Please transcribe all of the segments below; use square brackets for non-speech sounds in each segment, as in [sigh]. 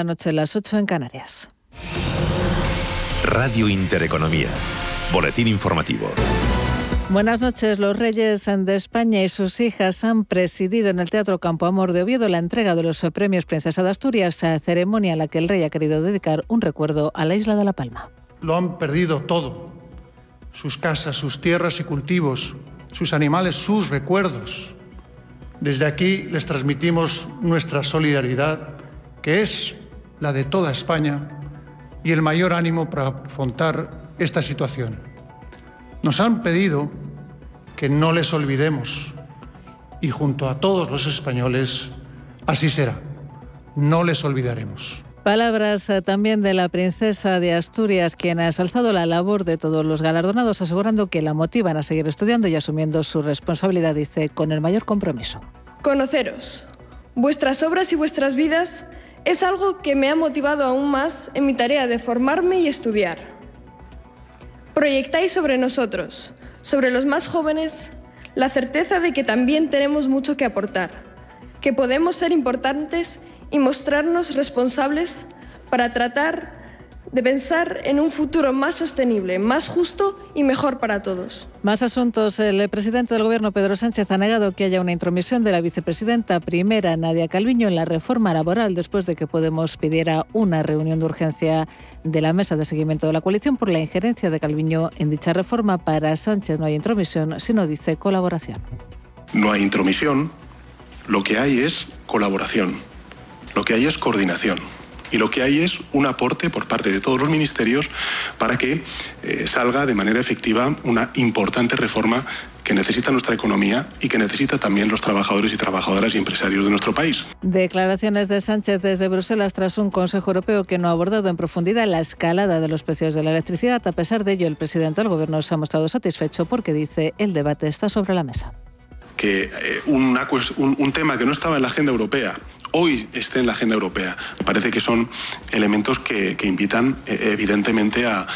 La noche a las 8 en Canarias. Radio Intereconomía. Boletín informativo. Buenas noches. Los reyes de España y sus hijas han presidido en el Teatro Campo Amor de Oviedo la entrega de los premios Princesa de Asturias, a ceremonia a la que el rey ha querido dedicar un recuerdo a la isla de La Palma. Lo han perdido todo. Sus casas, sus tierras y cultivos, sus animales, sus recuerdos. Desde aquí les transmitimos nuestra solidaridad, que es la de toda España, y el mayor ánimo para afrontar esta situación. Nos han pedido que no les olvidemos y junto a todos los españoles así será. No les olvidaremos. Palabras eh, también de la princesa de Asturias, quien ha exalzado la labor de todos los galardonados, asegurando que la motivan a seguir estudiando y asumiendo su responsabilidad, dice, con el mayor compromiso. Conoceros, vuestras obras y vuestras vidas es algo que me ha motivado aún más en mi tarea de formarme y estudiar. Proyectáis sobre nosotros, sobre los más jóvenes, la certeza de que también tenemos mucho que aportar, que podemos ser importantes y mostrarnos responsables para tratar de pensar en un futuro más sostenible, más justo y mejor para todos. Más asuntos. El presidente del Gobierno, Pedro Sánchez, ha negado que haya una intromisión de la vicepresidenta primera, Nadia Calviño, en la reforma laboral después de que Podemos pidiera una reunión de urgencia de la mesa de seguimiento de la coalición por la injerencia de Calviño en dicha reforma. Para Sánchez no hay intromisión, sino dice colaboración. No hay intromisión, lo que hay es colaboración, lo que hay es coordinación y lo que hay es un aporte por parte de todos los ministerios para que eh, salga de manera efectiva una importante reforma que necesita nuestra economía y que necesita también los trabajadores y trabajadoras y empresarios de nuestro país. Declaraciones de Sánchez desde Bruselas tras un Consejo Europeo que no ha abordado en profundidad la escalada de los precios de la electricidad. A pesar de ello, el presidente del Gobierno se ha mostrado satisfecho porque dice el debate está sobre la mesa. Que eh, un tema que no estaba en la agenda europea hoy esté en la agenda europea. Parece que son elementos que, invitan eh, evidentemente a,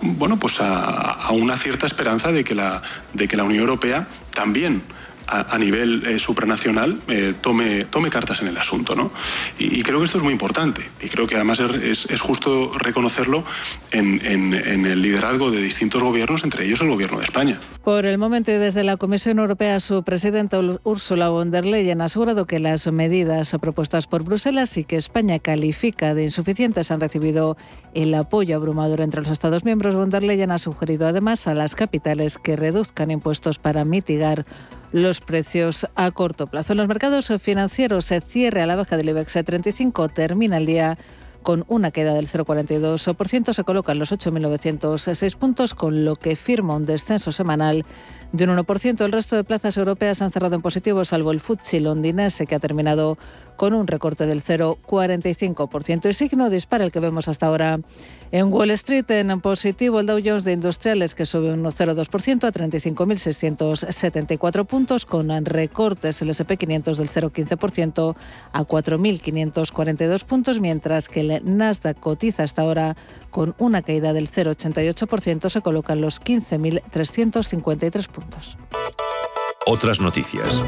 bueno, pues a, una cierta esperanza de que la, de que la Unión Europea también a, nivel eh, supranacional eh, tome, tome cartas en el asunto. ¿no? Y, creo que esto es muy importante y creo que además es, es justo reconocerlo en, en, el liderazgo de distintos gobiernos, entre ellos el gobierno de España. Por el momento y desde la Comisión Europea, su presidenta Ursula von der Leyen ha asegurado que las medidas propuestas por Bruselas y que España califica de insuficientes han recibido el apoyo abrumador entre los Estados miembros. Von der Leyen ha sugerido además a las capitales que reduzcan impuestos para mitigar los precios a corto plazo. En los mercados financieros se cierre a la baja del IBEX 35, termina el día con una queda del 0,42%, se colocan los 8.906 puntos, con lo que firma un descenso semanal de un 1%. El resto de plazas europeas han cerrado en positivo, salvo el FTSE londinense, que ha terminado con un recorte del 0,45%. El signo dispara el que vemos hasta ahora en Wall Street. En positivo, el Dow Jones de Industriales, que sube un 0,2% a 35.674 puntos, con recortes el SP500 del 0,15% a 4.542 puntos, mientras que el Nasdaq cotiza hasta ahora con una caída del 0,88%, se colocan los 15.353 puntos. Otras noticias.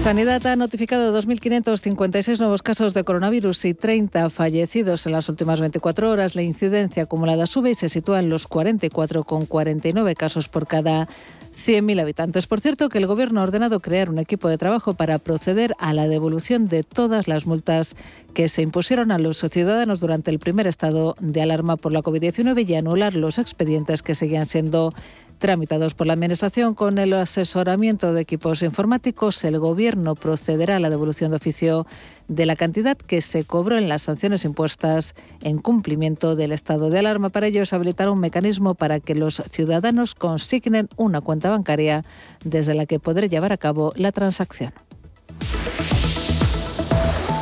Sanidad ha notificado 2.556 nuevos casos de coronavirus y 30 fallecidos en las últimas 24 horas. La incidencia acumulada sube y se sitúa en los 44,49 casos por cada 100.000 habitantes. Por cierto, que el Gobierno ha ordenado crear un equipo de trabajo para proceder a la devolución de todas las multas que se impusieron a los ciudadanos durante el primer estado de alarma por la COVID-19 y anular los expedientes que seguían siendo tramitados por la Administración con el asesoramiento de equipos informáticos, el Gobierno procederá a la devolución de oficio de la cantidad que se cobró en las sanciones impuestas en cumplimiento del estado de alarma. Para ello es habilitar un mecanismo para que los ciudadanos consignen una cuenta bancaria desde la que podré llevar a cabo la transacción.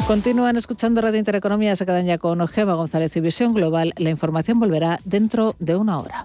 Continúan escuchando Radio Intereconomía, se quedan ya con Gema González y Visión Global. La información volverá dentro de una hora.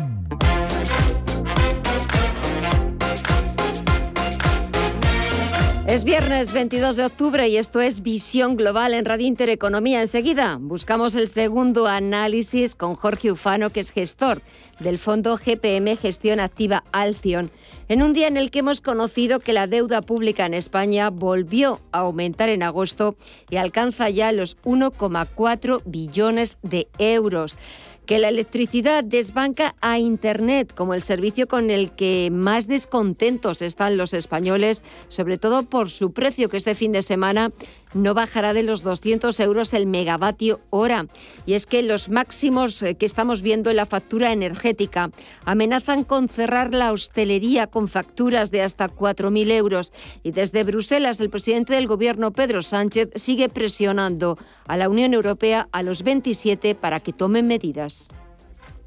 Es viernes 22 de octubre y esto es Visión Global en Radio Intereconomía. Enseguida buscamos el segundo análisis con Jorge Ufano, que es gestor del fondo GPM Gestión Activa Alcion en un día en el que hemos conocido que la deuda pública en España volvió a aumentar en agosto y alcanza ya los 1,4 billones de euros que la electricidad desbanca a Internet como el servicio con el que más descontentos están los españoles, sobre todo por su precio, que este fin de semana no bajará de los 200 euros el megavatio hora. Y es que los máximos eh, que estamos viendo en la factura energética amenazan con cerrar la hostelería con facturas de hasta 4.000 euros. Y desde Bruselas, el presidente del Gobierno, Pedro Sánchez, sigue presionando a la Unión Europea, a los 27, para que tomen medidas.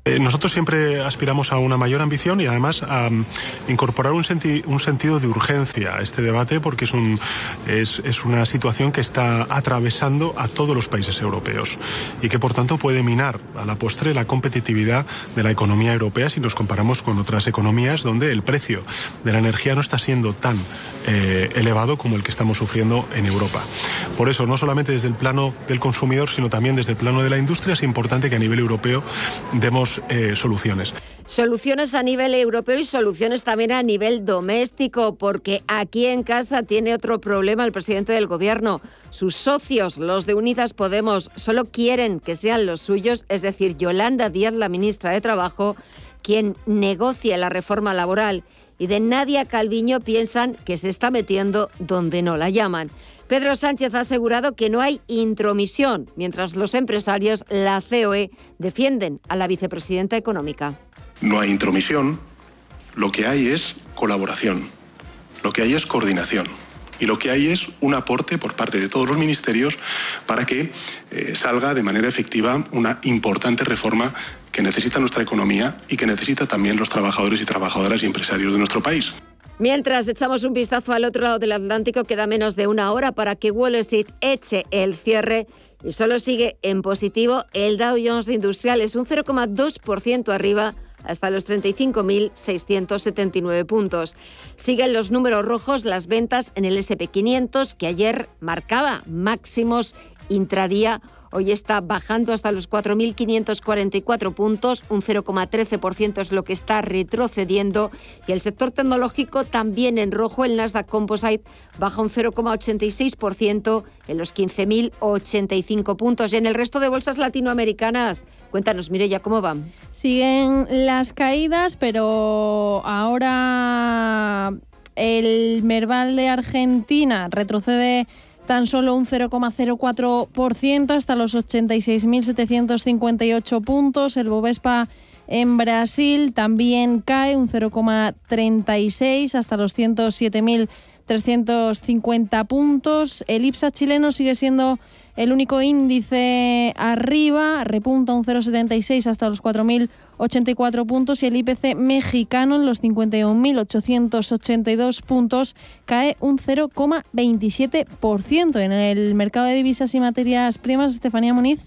Eh, nosotros siempre aspiramos a una mayor ambición y además a mm, incorporar un, sentido de urgencia a este debate porque es, una situación que está atravesando a todos los países europeos y que por tanto puede minar a la postre la competitividad de la economía europea si nos comparamos con otras economías donde el precio de la energía no está siendo tan eh, elevado como el que estamos sufriendo en Europa. Por eso, no solamente desde el plano del consumidor, sino también desde el plano de la industria, es importante que a nivel europeo demos eh, soluciones. Soluciones a nivel europeo y soluciones también a nivel doméstico, porque aquí en casa tiene otro problema el presidente del gobierno. Sus socios, los de Unidas Podemos, solo quieren que sean los suyos, es decir, Yolanda Díaz, la ministra de Trabajo, quien negocia la reforma laboral y de Nadia Calviño piensan que se está metiendo donde no la llaman. Pedro Sánchez ha asegurado que no hay intromisión, mientras los empresarios, la COE, defienden a la vicepresidenta económica. No hay intromisión, lo que hay es colaboración, lo que hay es coordinación. Y lo que hay es un aporte por parte de todos los ministerios para que eh, salga de manera efectiva una importante reforma que necesita nuestra economía y que necesita también los trabajadores y trabajadoras y empresarios de nuestro país. Mientras echamos un vistazo al otro lado del Atlántico, queda menos de una hora para que Wall Street eche el cierre y solo sigue en positivo el Dow Jones Industrial, es un 0,2% arriba hasta los 35.679 puntos. Siguen los números rojos las ventas en el SP500 que ayer marcaba máximos intradía Hoy está bajando hasta los 4.544 puntos, un 0,13% es lo que está retrocediendo. Y el sector tecnológico también en rojo, el Nasdaq Composite baja un 0,86% en los 15.085 puntos. Y en el resto de bolsas latinoamericanas, cuéntanos, Mireya, ¿cómo van? Siguen las caídas, pero ahora el Merval de Argentina retrocede tan solo un 0,04% hasta los 86.758 puntos. El Bovespa en Brasil también cae un 0,36 hasta los 107.350 puntos. El IPSA chileno sigue siendo el único índice arriba, repunta un 0,76 hasta los 4.000 84 puntos y el IPC mexicano en los 51.882 puntos cae un 0,27%. En el mercado de divisas y materias primas, Estefanía Muniz.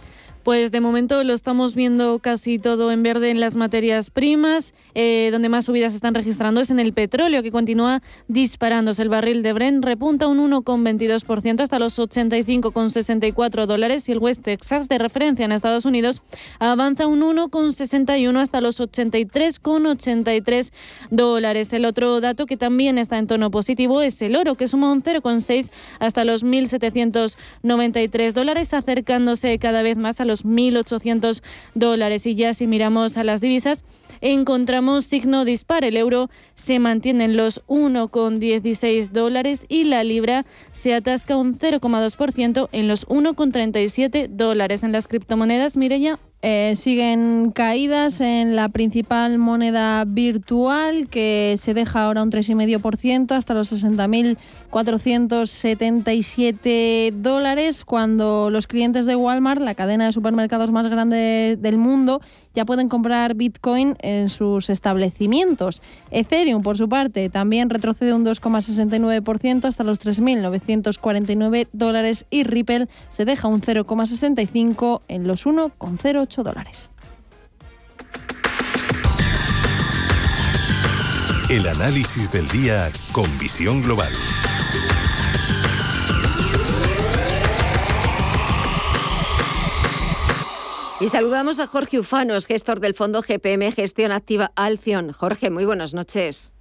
Pues de momento lo estamos viendo casi todo en verde en las materias primas. Eh, donde más subidas se están registrando es en el petróleo, que continúa disparándose. El barril de Brent repunta un 1,22% hasta los 85,64 dólares y el West Texas de referencia en Estados Unidos avanza un 1,61 hasta los 83,83 dólares. El otro dato que también está en tono positivo es el oro, que suma un 0,6 hasta los 1.793 dólares, acercándose cada vez más a los los 1.800 dólares. Y ya si miramos a las divisas, encontramos signo dispar. El euro se mantiene en los 1,16 dólares y la libra se atasca un 0,2% en los 1,37 dólares. En las criptomonedas, Mireya. Eh, siguen caídas en la principal moneda virtual que se deja ahora un 3,5% hasta los 60.477 dólares cuando los clientes de Walmart, la cadena de supermercados más grande del mundo, ya pueden comprar Bitcoin en sus establecimientos. Ethereum, por su parte, también retrocede un 2,69% hasta los 3.949 dólares y Ripple se deja un 0,65 en los 1,08 dólares. El análisis del día con visión global. Y saludamos a Jorge Ufanos, gestor del fondo GPM Gestión Activa Alción. Jorge, muy buenas noches.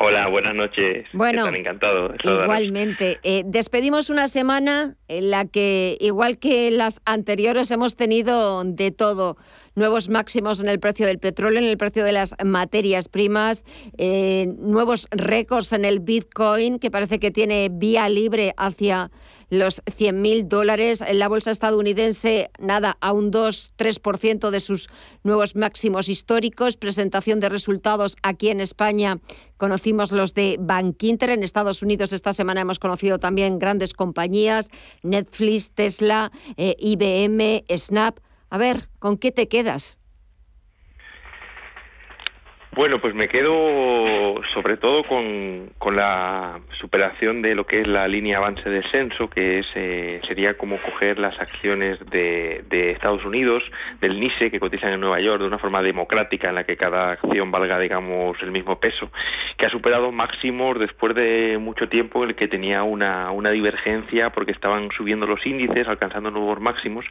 Hola, buenas noches. Bueno, Están. Igualmente. Eh, despedimos una semana en la que, igual que las anteriores, hemos tenido de todo. Nuevos máximos en el precio del petróleo, en el precio de las materias primas, eh, nuevos récords en el Bitcoin, que parece que tiene vía libre hacia los 100.000 dólares. En la bolsa estadounidense, nada, a un 2-3% de sus nuevos máximos históricos. Presentación de resultados aquí en España. Conocimos los de Bank Inter. En Estados Unidos esta semana hemos conocido también grandes compañías, Netflix, Tesla, eh, IBM, Snap. A ver, ¿con qué te quedas? Bueno, pues me quedo sobre todo con, la superación de lo que es la línea avance-descenso, que es, eh, sería como coger las acciones de, de, Estados Unidos, del NICE, que cotizan en Nueva York de una forma democrática en la que cada acción valga, digamos, el mismo peso, que ha superado máximos después de mucho tiempo en el que tenía una, una divergencia porque estaban subiendo los índices, alcanzando nuevos máximos.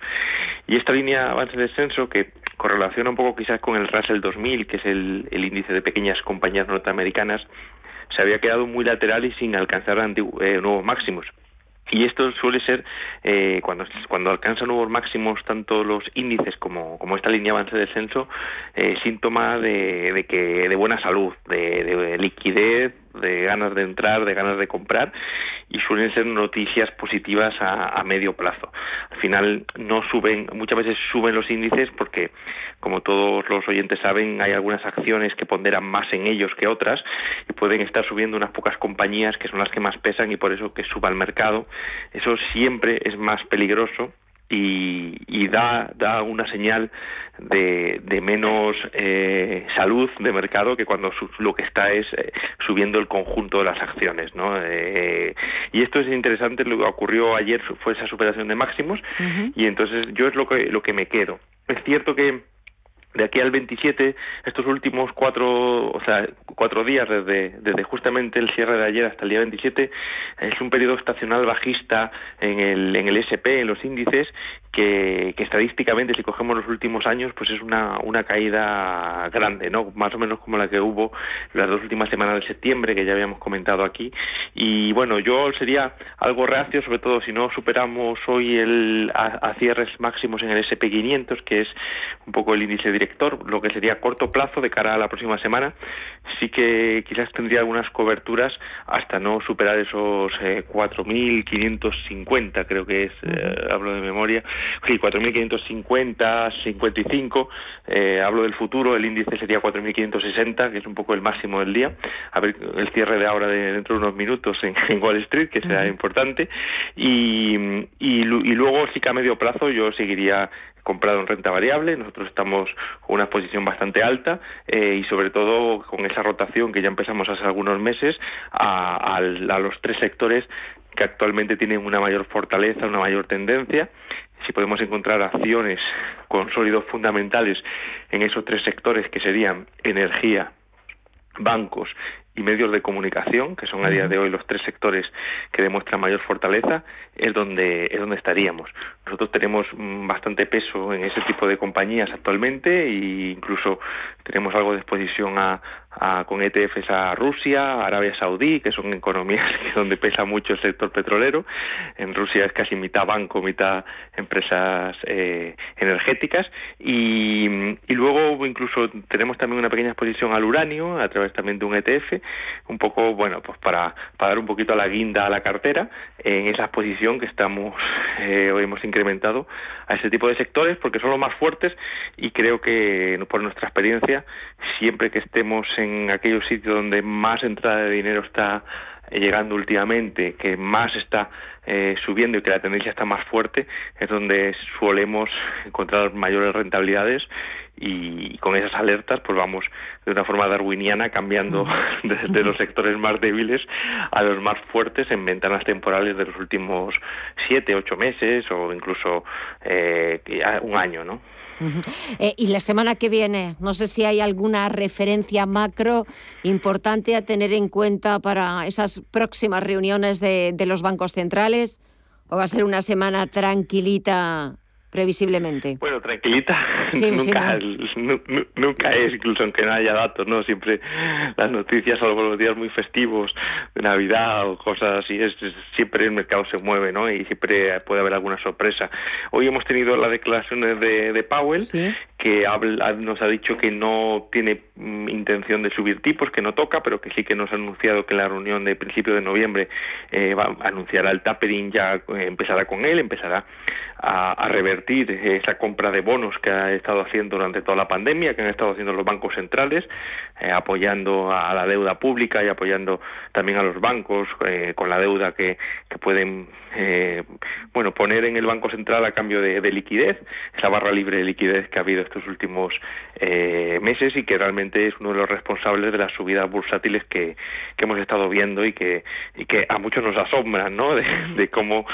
Y esta línea avance-descenso, que correlaciona un poco quizás con el Russell 2000, que es el, de pequeñas compañías norteamericanas, se había quedado muy lateral y sin alcanzar eh, nuevos máximos. Y esto suele ser eh, cuando cuando alcanzan nuevos máximos tanto los índices como, como esta línea avance descenso eh, síntoma de, de, que de buena salud, de, de liquidez, de ganas de entrar, de ganas de comprar y suelen ser noticias positivas a, medio plazo. Al final no suben, muchas veces suben los índices porque, como todos los oyentes saben, hay algunas acciones que ponderan más en ellos que otras y pueden estar subiendo unas pocas compañías que son las que más pesan y por eso que suba el mercado. Eso siempre es más peligroso y, y da, da una señal de, de menos eh, salud de mercado que cuando su, lo que está es eh, subiendo el conjunto de las acciones. ¿no? Eh, y esto es interesante, lo que ocurrió ayer fue esa superación de máximos uh -huh. y entonces yo es lo que, lo que me quedo. Es cierto que de aquí al 27, estos últimos cuatro, o sea, cuatro días desde, desde justamente el cierre de ayer hasta el día 27, es un periodo estacional bajista en el, en el SP, en los índices, que, estadísticamente, si cogemos los últimos años, pues es una, una caída grande, ¿no? Más o menos como la que hubo las dos últimas semanas de septiembre, que ya habíamos comentado aquí. Y bueno, yo sería algo reacio, sobre todo si no superamos hoy el, a, a cierres máximos en el SP500, que es un poco el índice lo que sería corto plazo de cara a la próxima semana, sí que quizás tendría algunas coberturas hasta no superar esos eh, 4.550, creo que es, eh, hablo de memoria, sí, 4.550, 55, eh, hablo del futuro, el índice sería 4.560, que es un poco el máximo del día, a ver el cierre de ahora de dentro de unos minutos en, en Wall Street, que será uh -huh. importante, y, y, y luego sí que a medio plazo yo seguiría comprado en renta variable, nosotros estamos con una exposición bastante alta eh, y sobre todo con esa rotación que ya empezamos hace algunos meses a, a, los tres sectores que actualmente tienen una mayor fortaleza, una mayor tendencia. Si podemos encontrar acciones con sólidos fundamentales en esos tres sectores que serían energía, bancos y medios de comunicación, que son a día de hoy los tres sectores que demuestran mayor fortaleza, es donde es donde estaríamos. Nosotros tenemos bastante peso en ese tipo de compañías actualmente e incluso tenemos algo de exposición a, con ETFs a Rusia, Arabia Saudí, que son economías [laughs] donde pesa mucho el sector petrolero. En Rusia es casi mitad banco, mitad empresas eh, energéticas. Y, luego incluso tenemos también una pequeña exposición al uranio a través también de un ETF, un poco, bueno, pues para, para dar un poquito a la guinda a la cartera en esa exposición que estamos, [laughs] eh, hoy hemos incrementado a ese tipo de sectores porque son los más fuertes y creo que por nuestra experiencia, siempre que estemos en aquellos sitios donde más entrada de dinero está llegando últimamente, que más está eh, subiendo y que la tendencia está más fuerte, es donde solemos encontrar mayores rentabilidades y con esas alertas pues vamos de una forma darwiniana cambiando [laughs] de, los sectores más débiles a los más fuertes en ventanas temporales de los últimos siete, ocho meses o incluso eh, un año, ¿no? Eh, y la semana que viene, no sé si hay alguna referencia macro importante a tener en cuenta para esas próximas reuniones de, de los bancos centrales, o va a ser una semana tranquilita previsiblemente. Bueno, tranquilita, [laughs] nunca, nunca es, incluso aunque no haya datos, ¿no? Siempre las noticias, salvo los días muy festivos de Navidad o cosas así, es, siempre el mercado se mueve, ¿no? Y siempre puede haber alguna sorpresa. Hoy hemos tenido las declaraciones de, de Powell, que nos ha dicho que no tiene mm, intención de subir tipos, que no toca, pero que sí que nos ha anunciado que la reunión de principio de noviembre eh, va a anunciar el tapering, ya eh, empezará con él, empezará a, revertir esa compra de bonos que ha estado haciendo durante toda la pandemia, que han estado haciendo los bancos centrales, eh, apoyando a la deuda pública y apoyando también a los bancos eh, con la deuda que, que pueden bueno poner en el Banco Central a cambio de, liquidez, esa barra libre de liquidez que ha habido estos últimos meses y que realmente es uno de los responsables de las subidas bursátiles que, que hemos estado viendo y que, y que a muchos nos asombran, ¿no? De, de cómo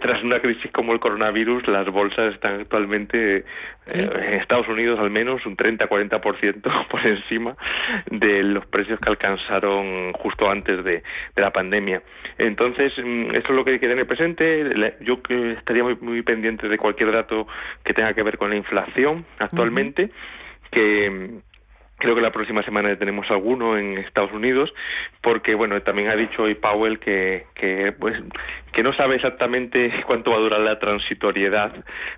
tras una crisis como el coronavirus las bolsas están actualmente eh, en Estados Unidos al menos un 30-40% [laughs] por encima de los precios que alcanzaron justo antes de, la pandemia. Entonces, mm, eso es lo que hay que tener presente. Yo estaría muy, muy pendiente de cualquier dato que tenga que ver con la inflación actualmente, que Creo que la próxima semana tenemos alguno en Estados Unidos, porque bueno, también ha dicho hoy Powell que, que pues que no sabe exactamente [laughs] cuánto va a durar la transitoriedad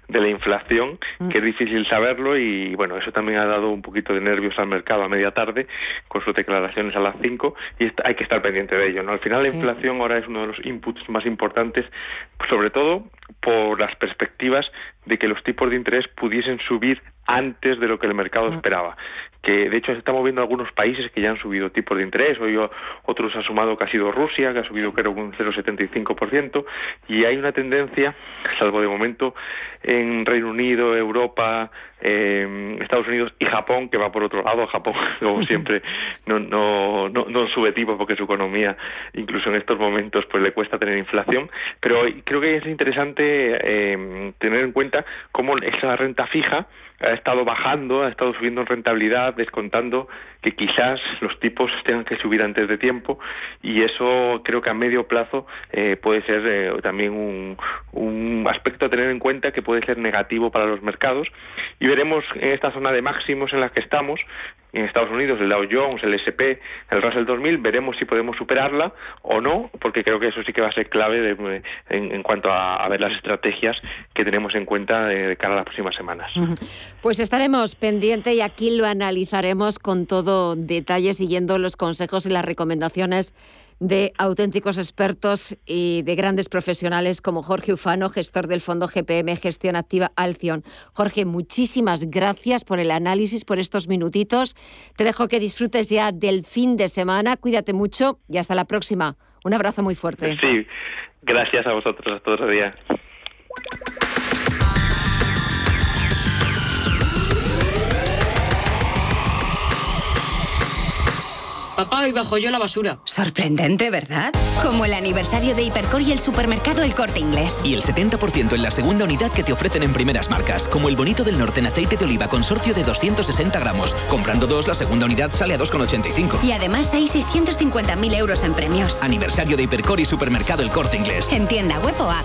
de la inflación, mm. que es difícil saberlo y bueno, eso también ha dado un poquito de nervios al mercado a media tarde con sus declaraciones a las 5 y hay que estar pendiente de ello, ¿no? Al final la inflación ahora es uno de los inputs más importantes, sobre todo por las perspectivas de que los tipos de interés pudiesen subir antes de lo que el mercado esperaba. Que de hecho estamos viendo algunos países que ya han subido tipos de interés, hoy otros ha sumado que ha sido Rusia, que ha subido creo un 0,75%, y hay una tendencia, salvo de momento en Reino Unido, Europa, eh, Estados Unidos y Japón, que va por otro lado, Japón, [laughs] como [laughs] siempre, no, no, no, no sube tipos porque su economía, incluso en estos momentos, pues le cuesta tener inflación, pero creo que es interesante eh, tener en cuenta cómo esa renta fija ha estado bajando, ha estado subiendo en rentabilidad, descontando que quizás los tipos tengan que subir antes de tiempo y eso creo que a medio plazo eh, puede ser eh, también un, un, aspecto a tener en cuenta que puede ser negativo para los mercados. Y veremos en esta zona de máximos en la que estamos en Estados Unidos, el Dow Jones, el S&P, el Russell 2000, veremos si podemos superarla o no, porque creo que eso sí que va a ser clave en, cuanto a, ver las estrategias que tenemos en cuenta de, cara a las próximas semanas. Pues estaremos pendientes y aquí lo analizaremos con todo detalle, siguiendo los consejos y las recomendaciones de auténticos expertos y de grandes profesionales como Jorge Ufano, gestor del Fondo GPM Gestión Activa Alción. Jorge, muchísimas gracias por el análisis, por estos minutitos. Te dejo que disfrutes ya del fin de semana. Cuídate mucho y hasta la próxima. Un abrazo muy fuerte. Sí, gracias a vosotros. Hasta otro día. Papá, hoy bajo yo la basura. Sorprendente, ¿verdad? Como el aniversario de Hipercor y el supermercado El Corte Inglés. Y el 70% en la segunda unidad que te ofrecen en primeras marcas, como el bonito del norte en aceite de oliva consorcio de 260 gramos. Comprando dos, la segunda unidad sale a 2,85. Y además hay 650.000 euros en premios. Aniversario de Hipercor y supermercado El Corte Inglés. En tienda web o app.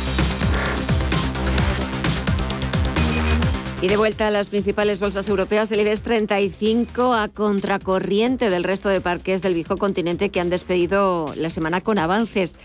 Y de vuelta a las principales bolsas europeas, el IBEX 35 a contracorriente del resto de parques del viejo continente que han despedido la semana con avances.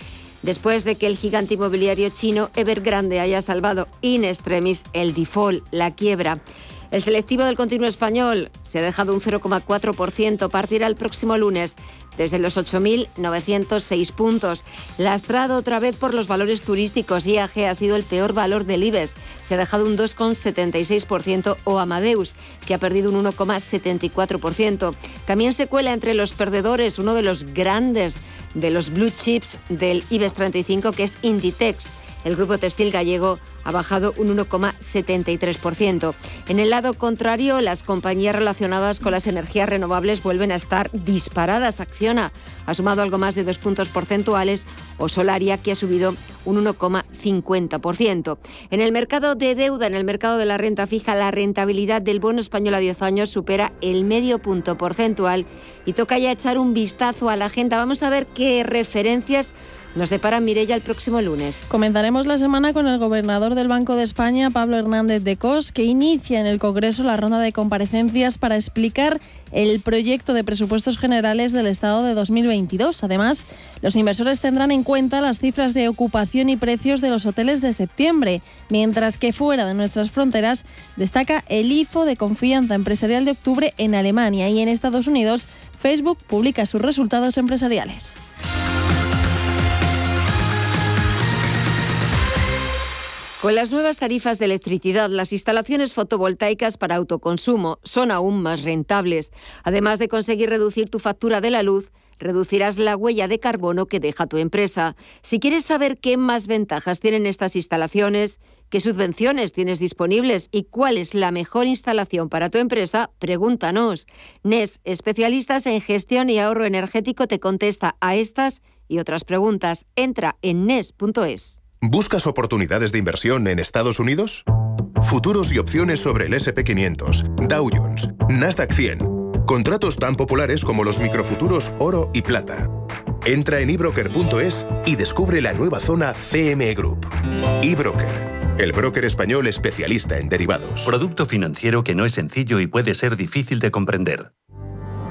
Después de que el gigante inmobiliario chino Evergrande haya salvado in extremis el default, la quiebra. El selectivo del continuo español se ha dejado un 0,4%, partirá el próximo lunes desde los 8.906 puntos. Lastrado otra vez por los valores turísticos, IAG ha sido el peor valor del IBEX. Se ha dejado un 2,76% o Amadeus, que ha perdido un 1,74%. También se cuela entre los perdedores uno de los grandes de los blue chips del IBEX 35, que es Inditex el grupo textil gallego ha bajado un 1,73%. En el lado contrario, las compañías relacionadas con las energías renovables vuelven a estar disparadas. Acciona ha sumado algo más de dos puntos porcentuales o Solaria, que ha subido un 1,50%. En el mercado de deuda, en el mercado de la renta fija, la rentabilidad del bono español a 10 años supera el medio punto porcentual y toca ya echar un vistazo a la agenda. Vamos a ver qué referencias nos depara Mirella el próximo lunes. Comenzaremos la semana con el gobernador del Banco de España, Pablo Hernández de Cos, que inicia en el Congreso la ronda de comparecencias para explicar el proyecto de presupuestos generales del Estado de 2022. Además, los inversores tendrán en cuenta las cifras de ocupación y precios de los hoteles de septiembre, mientras que fuera de nuestras fronteras destaca el IFO de confianza empresarial de octubre en Alemania y en Estados Unidos Facebook publica sus resultados empresariales. Con las nuevas tarifas de electricidad, las instalaciones fotovoltaicas para autoconsumo son aún más rentables. Además de conseguir reducir tu factura de la luz, reducirás la huella de carbono que deja tu empresa. Si quieres saber qué más ventajas tienen estas instalaciones, qué subvenciones tienes disponibles y cuál es la mejor instalación para tu empresa, pregúntanos. NES, especialistas en gestión y ahorro energético, te contesta a estas y otras preguntas. Entra en NES.es. ¿Buscas oportunidades de inversión en Estados Unidos? Futuros y opciones sobre el SP500, Dow Jones, Nasdaq 100. Contratos tan populares como los microfuturos oro y plata. Entra en ebroker.es y descubre la nueva zona CME Group. eBroker, el broker español especialista en derivados. Producto financiero que no es sencillo y puede ser difícil de comprender.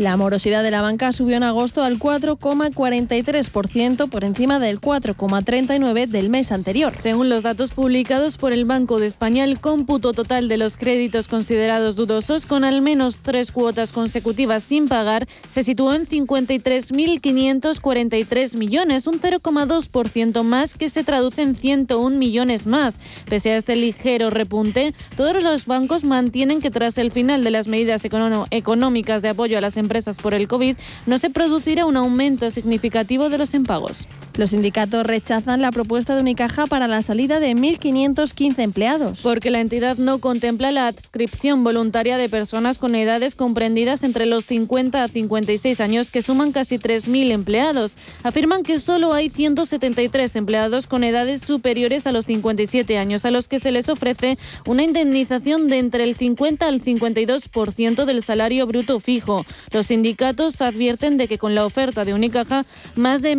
La morosidad de la banca subió en agosto al 4,43% por encima del 4,39% del mes anterior. Según los datos publicados por el Banco de España, el cómputo total de los créditos considerados dudosos con al menos tres cuotas consecutivas sin pagar se situó en 53.543 millones, un 0,2% más que se traduce en 101 millones más. Pese a este ligero repunte, todos los bancos mantienen que tras el final de las medidas económicas de apoyo a las empresas por el COVID, no se producirá un aumento significativo de los impagos. Los sindicatos rechazan la propuesta de Unicaja para la salida de 1.515 empleados. Porque la entidad no contempla la adscripción voluntaria de personas con edades comprendidas entre los 50 a 56 años que suman casi 3.000 empleados. Afirman que solo hay 173 empleados con edades superiores a los 57 años a los que se les ofrece una indemnización de entre el 50 al 52% del salario bruto fijo. Los sindicatos advierten de que con la oferta de Unicaja, más de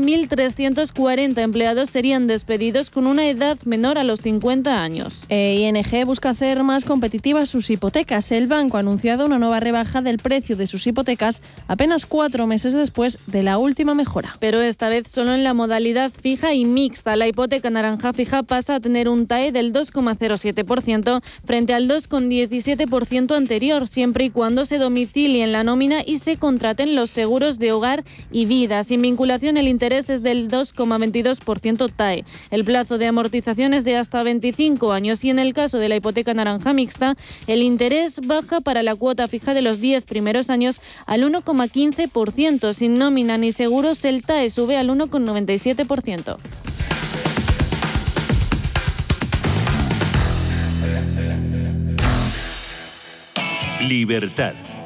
1.340 empleados serían despedidos con una edad menor a los 50 años. Eh, ING busca hacer más competitivas sus hipotecas. El banco ha anunciado una nueva rebaja del precio de sus hipotecas apenas cuatro meses después de la última mejora. Pero esta vez solo en la modalidad fija y mixta. La hipoteca naranja fija pasa a tener un TAE del 2,07% frente al 2,17% anterior, siempre y cuando se domicilie en la nómina y se contraten los seguros de hogar y vida. Sin vinculación, el interés es del 2,22% TAE. El plazo de amortización es de hasta 25 años y en el caso de la hipoteca naranja mixta, el interés baja para la cuota fija de los 10 primeros años al 1,15%. Sin nómina ni seguros, el TAE sube al 1,97%. Libertad.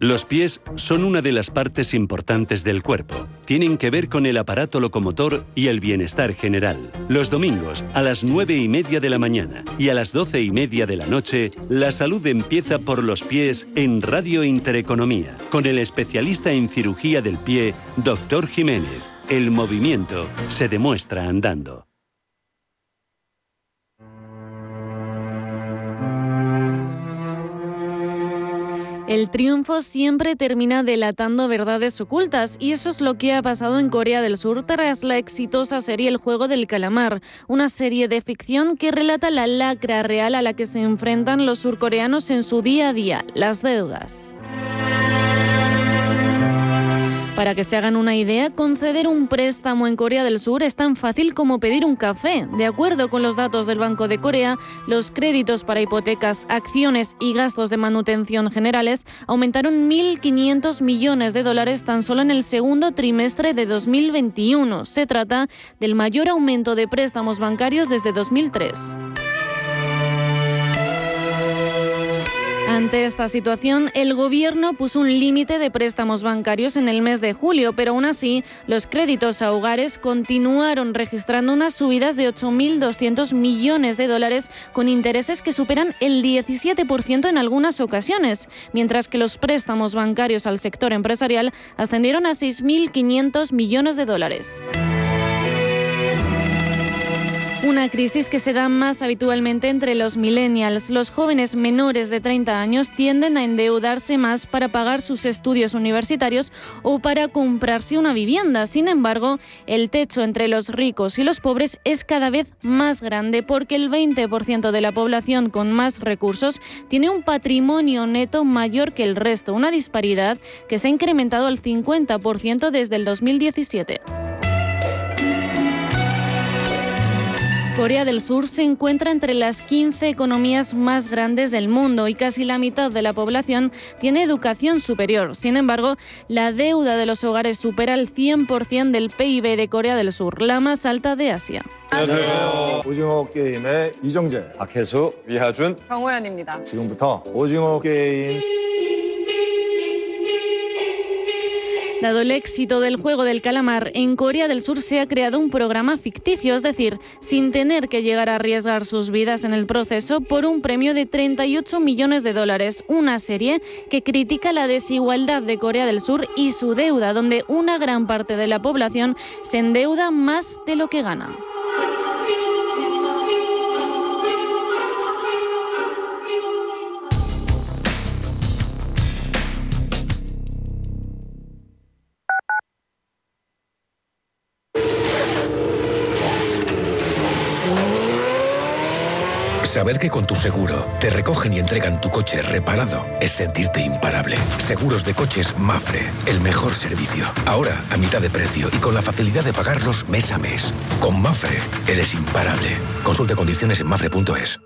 Los pies son una de las partes importantes del cuerpo. Tienen que ver con el aparato locomotor y el bienestar general. Los domingos, a las 9 y media de la mañana y a las 12 y media de la noche, la salud empieza por los pies en Radio Intereconomía, con el especialista en cirugía del pie, Dr. Jiménez. El movimiento se demuestra andando. El triunfo siempre termina delatando verdades ocultas y eso es lo que ha pasado en Corea del Sur tras la exitosa serie El juego del calamar, una serie de ficción que relata la lacra real a la que se enfrentan los surcoreanos en su día a día, las deudas. Para que se hagan una idea, conceder un préstamo en Corea del Sur es tan fácil como pedir un café. De acuerdo con los datos del Banco de Corea, los créditos para hipotecas, acciones y gastos de manutención generales aumentaron 1.500 millones de dólares tan solo en el segundo trimestre de 2021. Se trata del mayor aumento de préstamos bancarios desde 2003. Ante esta situación, el gobierno puso un límite de préstamos bancarios en el mes de julio, pero aún así, los créditos a hogares continuaron registrando unas subidas de 8.200 millones de dólares con intereses que superan el 17% en algunas ocasiones, mientras que los préstamos bancarios al sector empresarial ascendieron a 6.500 millones de dólares. Una crisis que se da más habitualmente entre los millennials. Los jóvenes menores de 30 años tienden a endeudarse más para pagar sus estudios universitarios o para comprarse una vivienda. Sin embargo, el techo entre los ricos y los pobres es cada vez más grande porque el 20% de la población con más recursos tiene un patrimonio neto mayor que el resto, una disparidad que se ha incrementado al 50% desde el 2017. Corea del Sur se encuentra entre las 15 economías más grandes del mundo y casi la mitad de la población tiene educación superior. Sin embargo, la deuda de los hogares supera el 100% del PIB de Corea del Sur, la más alta de Asia. 안녕하세요. 오징어 Dado el éxito del juego del calamar, en Corea del Sur se ha creado un programa ficticio, es decir, sin tener que llegar a arriesgar sus vidas en el proceso por un premio de 38 millones de dólares. Una serie que critica la desigualdad de Corea del Sur y su deuda, donde una gran parte de la población se endeuda más de lo que gana. Saber que con tu seguro te recogen y entregan tu coche reparado es sentirte imparable. Seguros de coches Mafre, el mejor servicio. Ahora a mitad de precio y con la facilidad de pagarlos mes a mes. Con Mafre eres imparable. Consulte condiciones en mafre.es.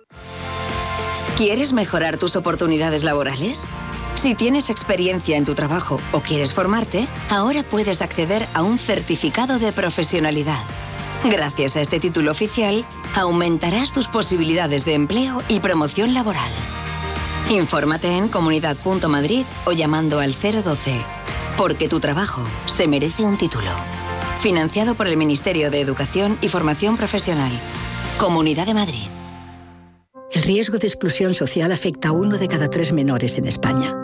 ¿Quieres mejorar tus oportunidades laborales? Si tienes experiencia en tu trabajo o quieres formarte, ahora puedes acceder a un certificado de profesionalidad. Gracias a este título oficial, aumentarás tus posibilidades de empleo y promoción laboral. Infórmate en comunidad.madrid o llamando al 012, porque tu trabajo se merece un título. Financiado por el Ministerio de Educación y Formación Profesional. Comunidad de Madrid. El riesgo de exclusión social afecta a uno de cada tres menores en España.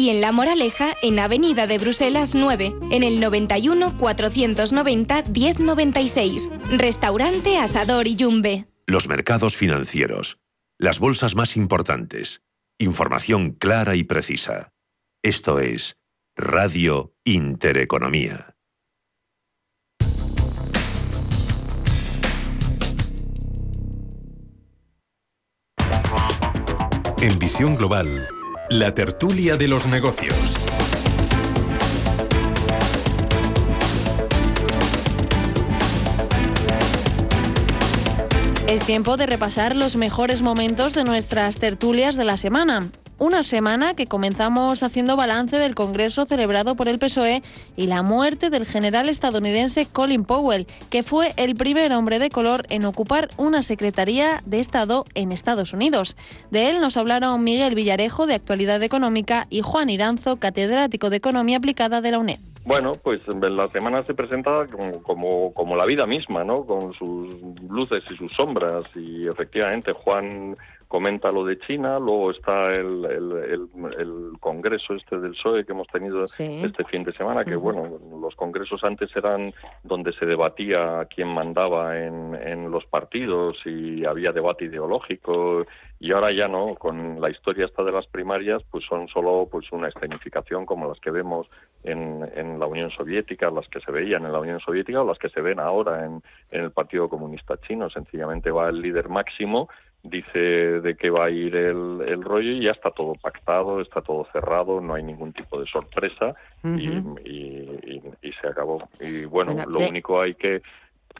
y en La Moraleja, en Avenida de Bruselas 9, en el 91 490 1096. Restaurante Asador y Yumbe. Los mercados financieros. Las bolsas más importantes. Información clara y precisa. Esto es Radio Intereconomía. En Visión Global, la tertulia de los negocios. Es tiempo de repasar los mejores momentos de nuestras tertulias de la semana. Una semana que comenzamos haciendo balance del Congreso celebrado por el PSOE y la muerte del general estadounidense Colin Powell, que fue el primer hombre de color en ocupar una Secretaría de Estado en Estados Unidos. De él nos hablaron Miguel Villarejo, de Actualidad Económica, y Juan Iranzo, catedrático de Economía Aplicada de la UNED. Bueno, pues la semana se presenta como, como, como, la vida misma, ¿no? Con sus luces y sus sombras. Y efectivamente, Juan comenta lo de China, luego está el, el, el, congreso este del PSOE que hemos tenido este fin de semana, que bueno, los congresos antes eran donde se debatía quién mandaba en, en los partidos y había debate ideológico y ahora ya no, con la historia esta de las primarias, pues son solo pues una escenificación como las que vemos en, en la Unión Soviética, las que se veían en la Unión Soviética o las que se ven ahora en, en el Partido Comunista Chino. Sencillamente va el líder máximo dice de qué va a ir el, el, rollo y ya está todo pactado, está todo cerrado, no hay ningún tipo de sorpresa y, y, y, se acabó. Y bueno, lo único hay que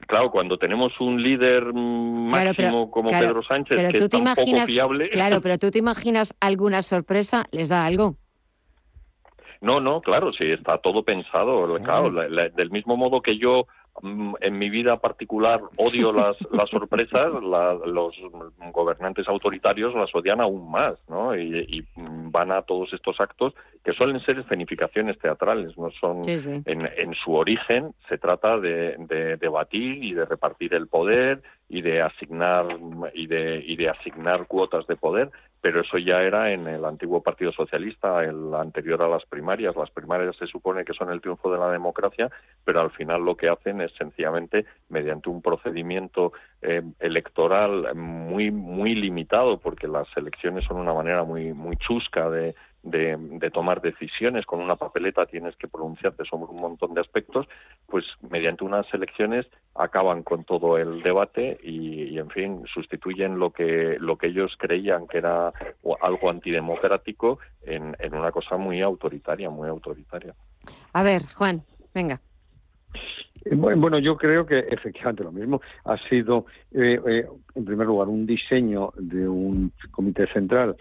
Claro, cuando tenemos un líder máximo como Pedro Sánchez, que es tan poco fiable. Claro, [laughs] pero tú te imaginas alguna sorpresa, ¿les da algo? No, no, claro, sí, está todo pensado. Claro, del mismo modo que yo en mi vida particular odio [laughs] las, las sorpresas, los gobernantes autoritarios las odian aún más, ¿no? Y, van a todos estos actos que suelen ser escenificaciones teatrales, no son En, en, su origen se trata de, de debatir y de repartir el poder y de asignar y de, y de asignar cuotas de poder, pero eso ya era en el antiguo Partido Socialista, el anterior a las primarias. Las primarias se supone que son el triunfo de la democracia, pero al final lo que hacen es sencillamente, mediante un procedimiento eh, electoral muy muy limitado porque las elecciones son una manera muy muy chusca de, de, tomar decisiones. Con una papeleta tienes que pronunciarte sobre un montón de aspectos. Pues mediante unas elecciones acaban con todo el debate y, en fin sustituyen lo que lo que ellos creían que era algo antidemocrático en, en una cosa muy autoritaria muy autoritaria. A ver Juan venga. Eh, bueno, yo creo que efectivamente lo mismo. Ha sido, eh, eh, en primer lugar, un diseño de un comité central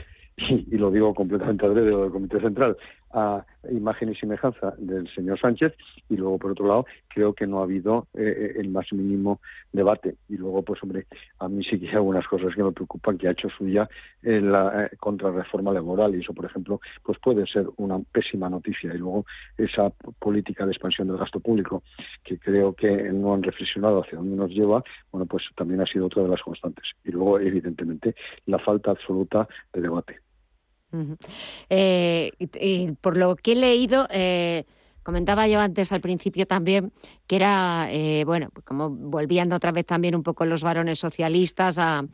y, lo digo completamente adrede del Comité Central, a imagen y semejanza del señor Sánchez y luego por otro lado creo que no ha habido eh, eh, el más mínimo debate. Y luego pues hombre a mí sí que hay algunas cosas que me preocupan que ha hecho suya en la eh, contrarreforma laboral. Y eso por ejemplo pues puede ser una pésima noticia. Y luego esa política de expansión del gasto público que creo que no han reflexionado hacia dónde nos lleva bueno pues también ha sido otra de las constantes. Y luego evidentemente la falta absoluta de debate eh, y, por lo que he leído, eh, comentaba yo antes al principio también que era, eh, bueno, pues como volviendo otra vez también un poco los varones socialistas a,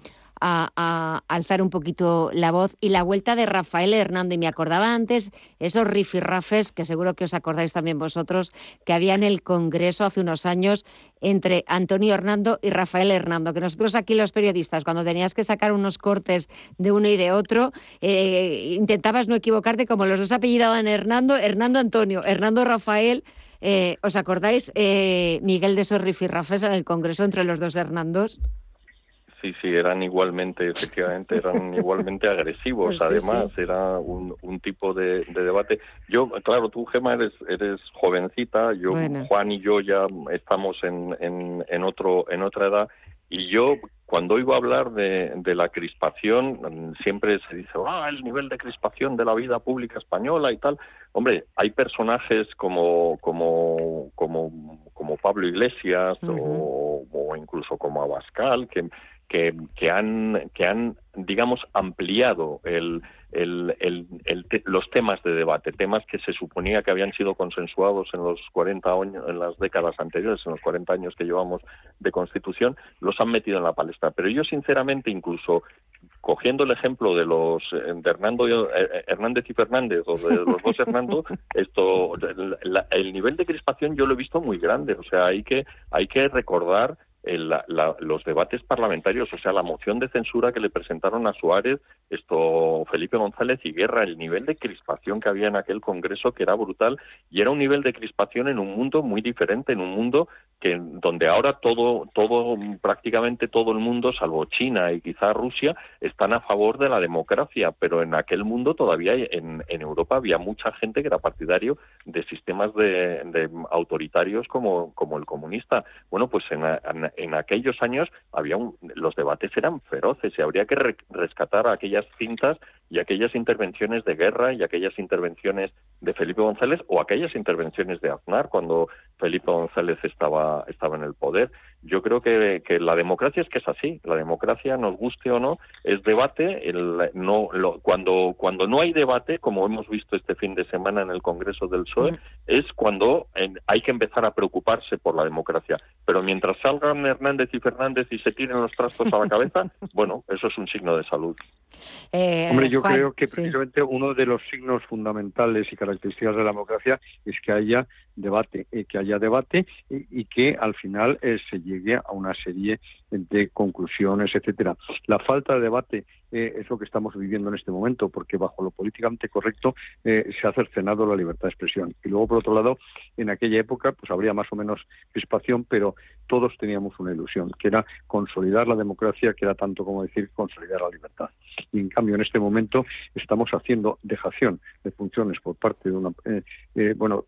a, alzar un poquito la voz y la vuelta de Rafael Hernando. Y me acordaba antes esos rifirrafes, que seguro que os acordáis también vosotros, que había en el Congreso hace unos años entre Antonio Hernando y Rafael Hernando, que nosotros aquí los periodistas, cuando tenías que sacar unos cortes de uno y de otro, eh, intentabas no equivocarte como los dos apellidaban Hernando, Hernando Antonio, Hernando Rafael. Eh, ¿Os acordáis, eh, Miguel, de esos rifirrafes en el Congreso entre los dos Hernandos? Sí, sí, eran igualmente, efectivamente, eran [laughs] igualmente agresivos. Pues Además, era un, un tipo de, debate. Yo, claro, tú, Gema, eres, eres jovencita. Yo, Juan y yo ya estamos en, en, en, otro, en otra edad. Y yo, cuando oigo hablar de, de, la crispación, siempre se dice, ah, el nivel de crispación de la vida pública española y tal. Hombre, hay personajes como, como, como, como Pablo Iglesias o, o, incluso como Abascal, que, que, que, han, que han, digamos, ampliado el, el, el, los temas de debate, temas que se suponía que habían sido consensuados en los 40 años, en las décadas anteriores, en los 40 años que llevamos de Constitución, los han metido en la palestra. Pero yo, sinceramente, incluso cogiendo el ejemplo de los de Hernando eh, Hernández y Fernández o de los dos Hernando, [laughs] esto el, el nivel de crispación yo lo he visto muy grande. O sea, hay que hay que recordar los debates parlamentarios, o sea, la moción de censura que le presentaron a Suárez, esto Felipe González y Guerra, el nivel de crispación que había en aquel Congreso que era brutal y era un nivel de crispación en un mundo muy diferente, en un mundo que donde ahora todo, todo, prácticamente todo el mundo, salvo China y quizá Rusia, están a favor de la democracia, pero en aquel mundo todavía en, en Europa había mucha gente que era partidario de sistemas de, autoritarios como, como el comunista. Bueno, pues en, en, aquellos años había los debates eran feroces y habría que rescatar aquellas cintas y aquellas intervenciones de guerra y aquellas intervenciones de Felipe González o aquellas intervenciones de Aznar cuando Felipe González estaba, estaba en el poder. Yo creo que, que la democracia es que es así. La democracia, nos guste o no, es debate. El, no, lo, cuando, cuando no hay debate, como hemos visto este fin de semana en el Congreso del PSOE, mm. es cuando hay que empezar a preocuparse por la democracia. Pero mientras salgan Hernández y Fernández y se tiren los trastos a la cabeza, [laughs] bueno, eso es un signo de salud. Eh, Hombre, yo creo que precisamente uno de los signos fundamentales y características de la democracia es que haya debate, eh, que haya debate y, que al final eh, se llegue a una serie de conclusiones, etcétera. La falta de debate eh, es lo que estamos viviendo en este momento, porque bajo lo políticamente correcto se ha cercenado la libertad de expresión. Y luego, por otro lado, en aquella época, pues habría más o menos crispación, pero todos teníamos una ilusión, que era consolidar la democracia, que era tanto como decir consolidar la libertad. Y en cambio, en este momento estamos haciendo dejación de funciones por parte de una, bueno,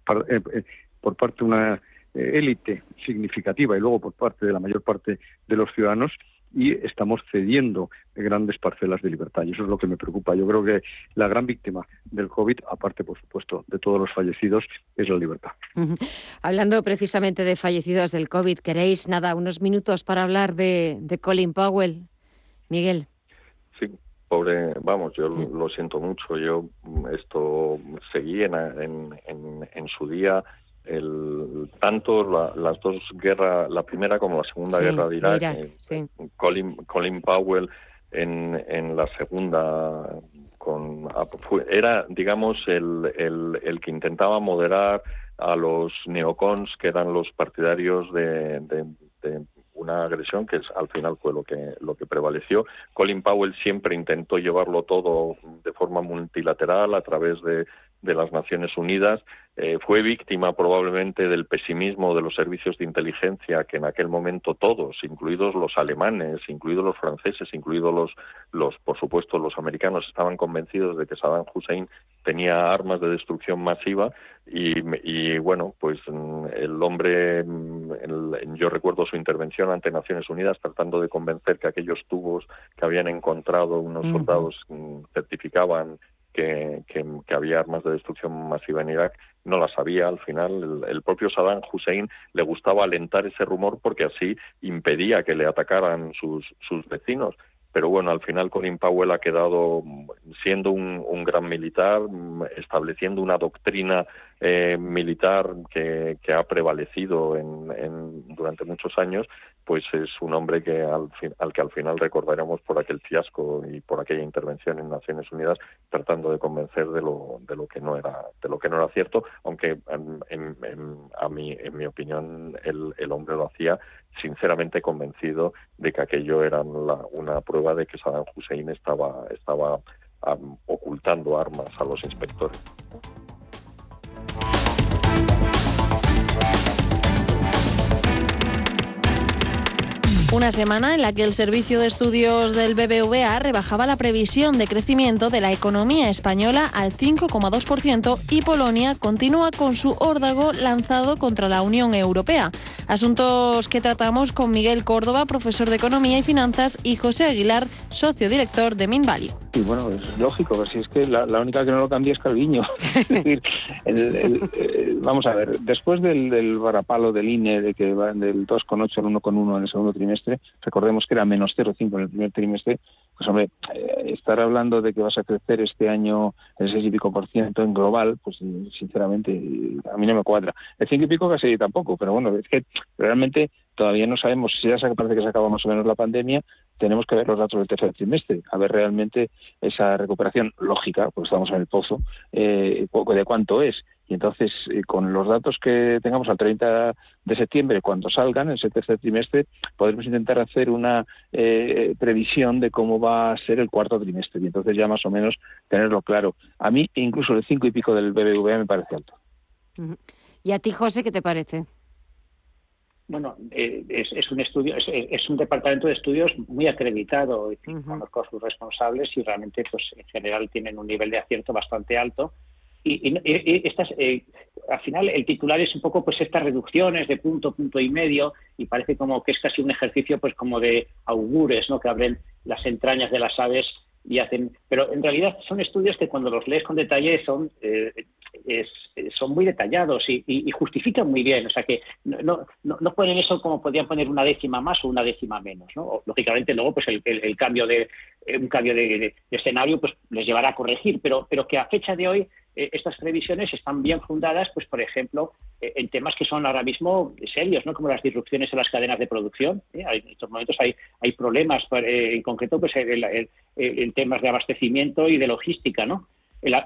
por parte de una eh, élite significativa y luego por parte de la mayor parte de los ciudadanos y estamos cediendo grandes parcelas de libertad. Y eso es lo que me preocupa. Yo creo que la gran víctima del COVID, aparte, por supuesto, de todos los fallecidos, es la libertad. Hablando precisamente de fallecidos del COVID, ¿queréis, nada, unos minutos para hablar de, Colin Powell? Miguel. Sí, pobre, vamos, yo lo siento mucho. Yo esto seguí en, en, en su día el, tanto las dos guerras, la primera como la segunda guerra de Irak, eh, Colin, Colin Powell en, en la segunda con, era, digamos, el, el, el, que intentaba moderar a los neocons, que eran los partidarios de, de, de una agresión que al final fue lo que lo que prevaleció. Colin Powell siempre intentó llevarlo todo de forma multilateral a través de de las Naciones Unidas, eh, fue víctima probablemente del pesimismo de los servicios de inteligencia que en aquel momento todos, incluidos los alemanes, incluidos los franceses, incluidos los, los por supuesto los americanos, estaban convencidos de que Saddam Hussein tenía armas de destrucción masiva y, bueno, pues mm, el hombre, mm, yo recuerdo su intervención ante Naciones Unidas tratando de convencer que aquellos tubos que habían encontrado unos soldados mm, certificaban que, había armas de destrucción masiva en Irak, no las había al final. El, propio Saddam Hussein le gustaba alentar ese rumor porque así impedía que le atacaran sus, sus vecinos pero bueno, al final Colin Powell ha quedado siendo un, gran militar, estableciendo una doctrina eh, militar que, ha prevalecido durante muchos años, pues es un hombre que al, al que al final recordaremos por aquel fiasco y por aquella intervención en Naciones Unidas tratando de convencer de lo, de lo que no era de lo que no era cierto, aunque en, a mí, en mi opinión el, el hombre lo hacía sinceramente convencido de que aquello era una prueba de que Saddam Hussein estaba, estaba ocultando armas a los inspectores. Una semana en la que el Servicio de Estudios del BBVA rebajaba la previsión de crecimiento de la economía española al 5,2% y Polonia continúa con su órdago lanzado contra la Unión Europea. Asuntos que tratamos con Miguel Córdoba, profesor de Economía y Finanzas, y José Aguilar, socio director de Minvalue. Y bueno, es lógico, si es que la, única que no lo cambia es Calviño. [laughs] es decir, vamos a ver, después del, del varapalo del INE de que va del 2,8 al 1,1 en el segundo trimestre, recordemos que era menos 0,5 en el primer trimestre, pues hombre, eh, estar hablando de que vas a crecer este año el 6 y pico por ciento en global, pues sinceramente a mí no me cuadra. El 5 y pico casi tampoco, pero bueno, es que realmente todavía no sabemos si ya parece que se acaba más o menos la pandemia, tenemos que ver los datos del tercer trimestre, a ver realmente esa recuperación lógica, porque estamos en el pozo, eh, de cuánto es. Y entonces, eh, con los datos que tengamos al 30 de septiembre, cuando salgan, ese tercer trimestre, podremos intentar hacer una eh, previsión de cómo va a ser el cuarto trimestre. Y entonces ya más o menos tenerlo claro. A mí, incluso el 5 y pico del BBVA me parece alto. ¿Y a ti, José, qué te parece? Bueno, eh, es, un estudio, es, un departamento de estudios muy acreditado, y conozco a sus responsables y realmente, pues, en general tienen un nivel de acierto bastante alto. Y, estas, eh, al final el titular es un poco, pues, estas reducciones de punto, punto y medio, y parece como que es casi un ejercicio, pues, como de augures, ¿no? Que abren las entrañas de las aves y hacen, pero en realidad son estudios que cuando los lees con detalle son eh, son muy detallados y, justifican muy bien, o sea que no, no, ponen eso como podrían poner una décima más o una décima menos, ¿no? Lógicamente luego pues el, cambio de un cambio de, escenario pues les llevará a corregir, pero pero que a fecha de hoy eh, estas previsiones están bien fundadas, pues por ejemplo eh, en temas que son ahora mismo serios, ¿no? Como las disrupciones en las cadenas de producción. En estos momentos hay hay problemas, en concreto pues en temas de abastecimiento y de logística, ¿no?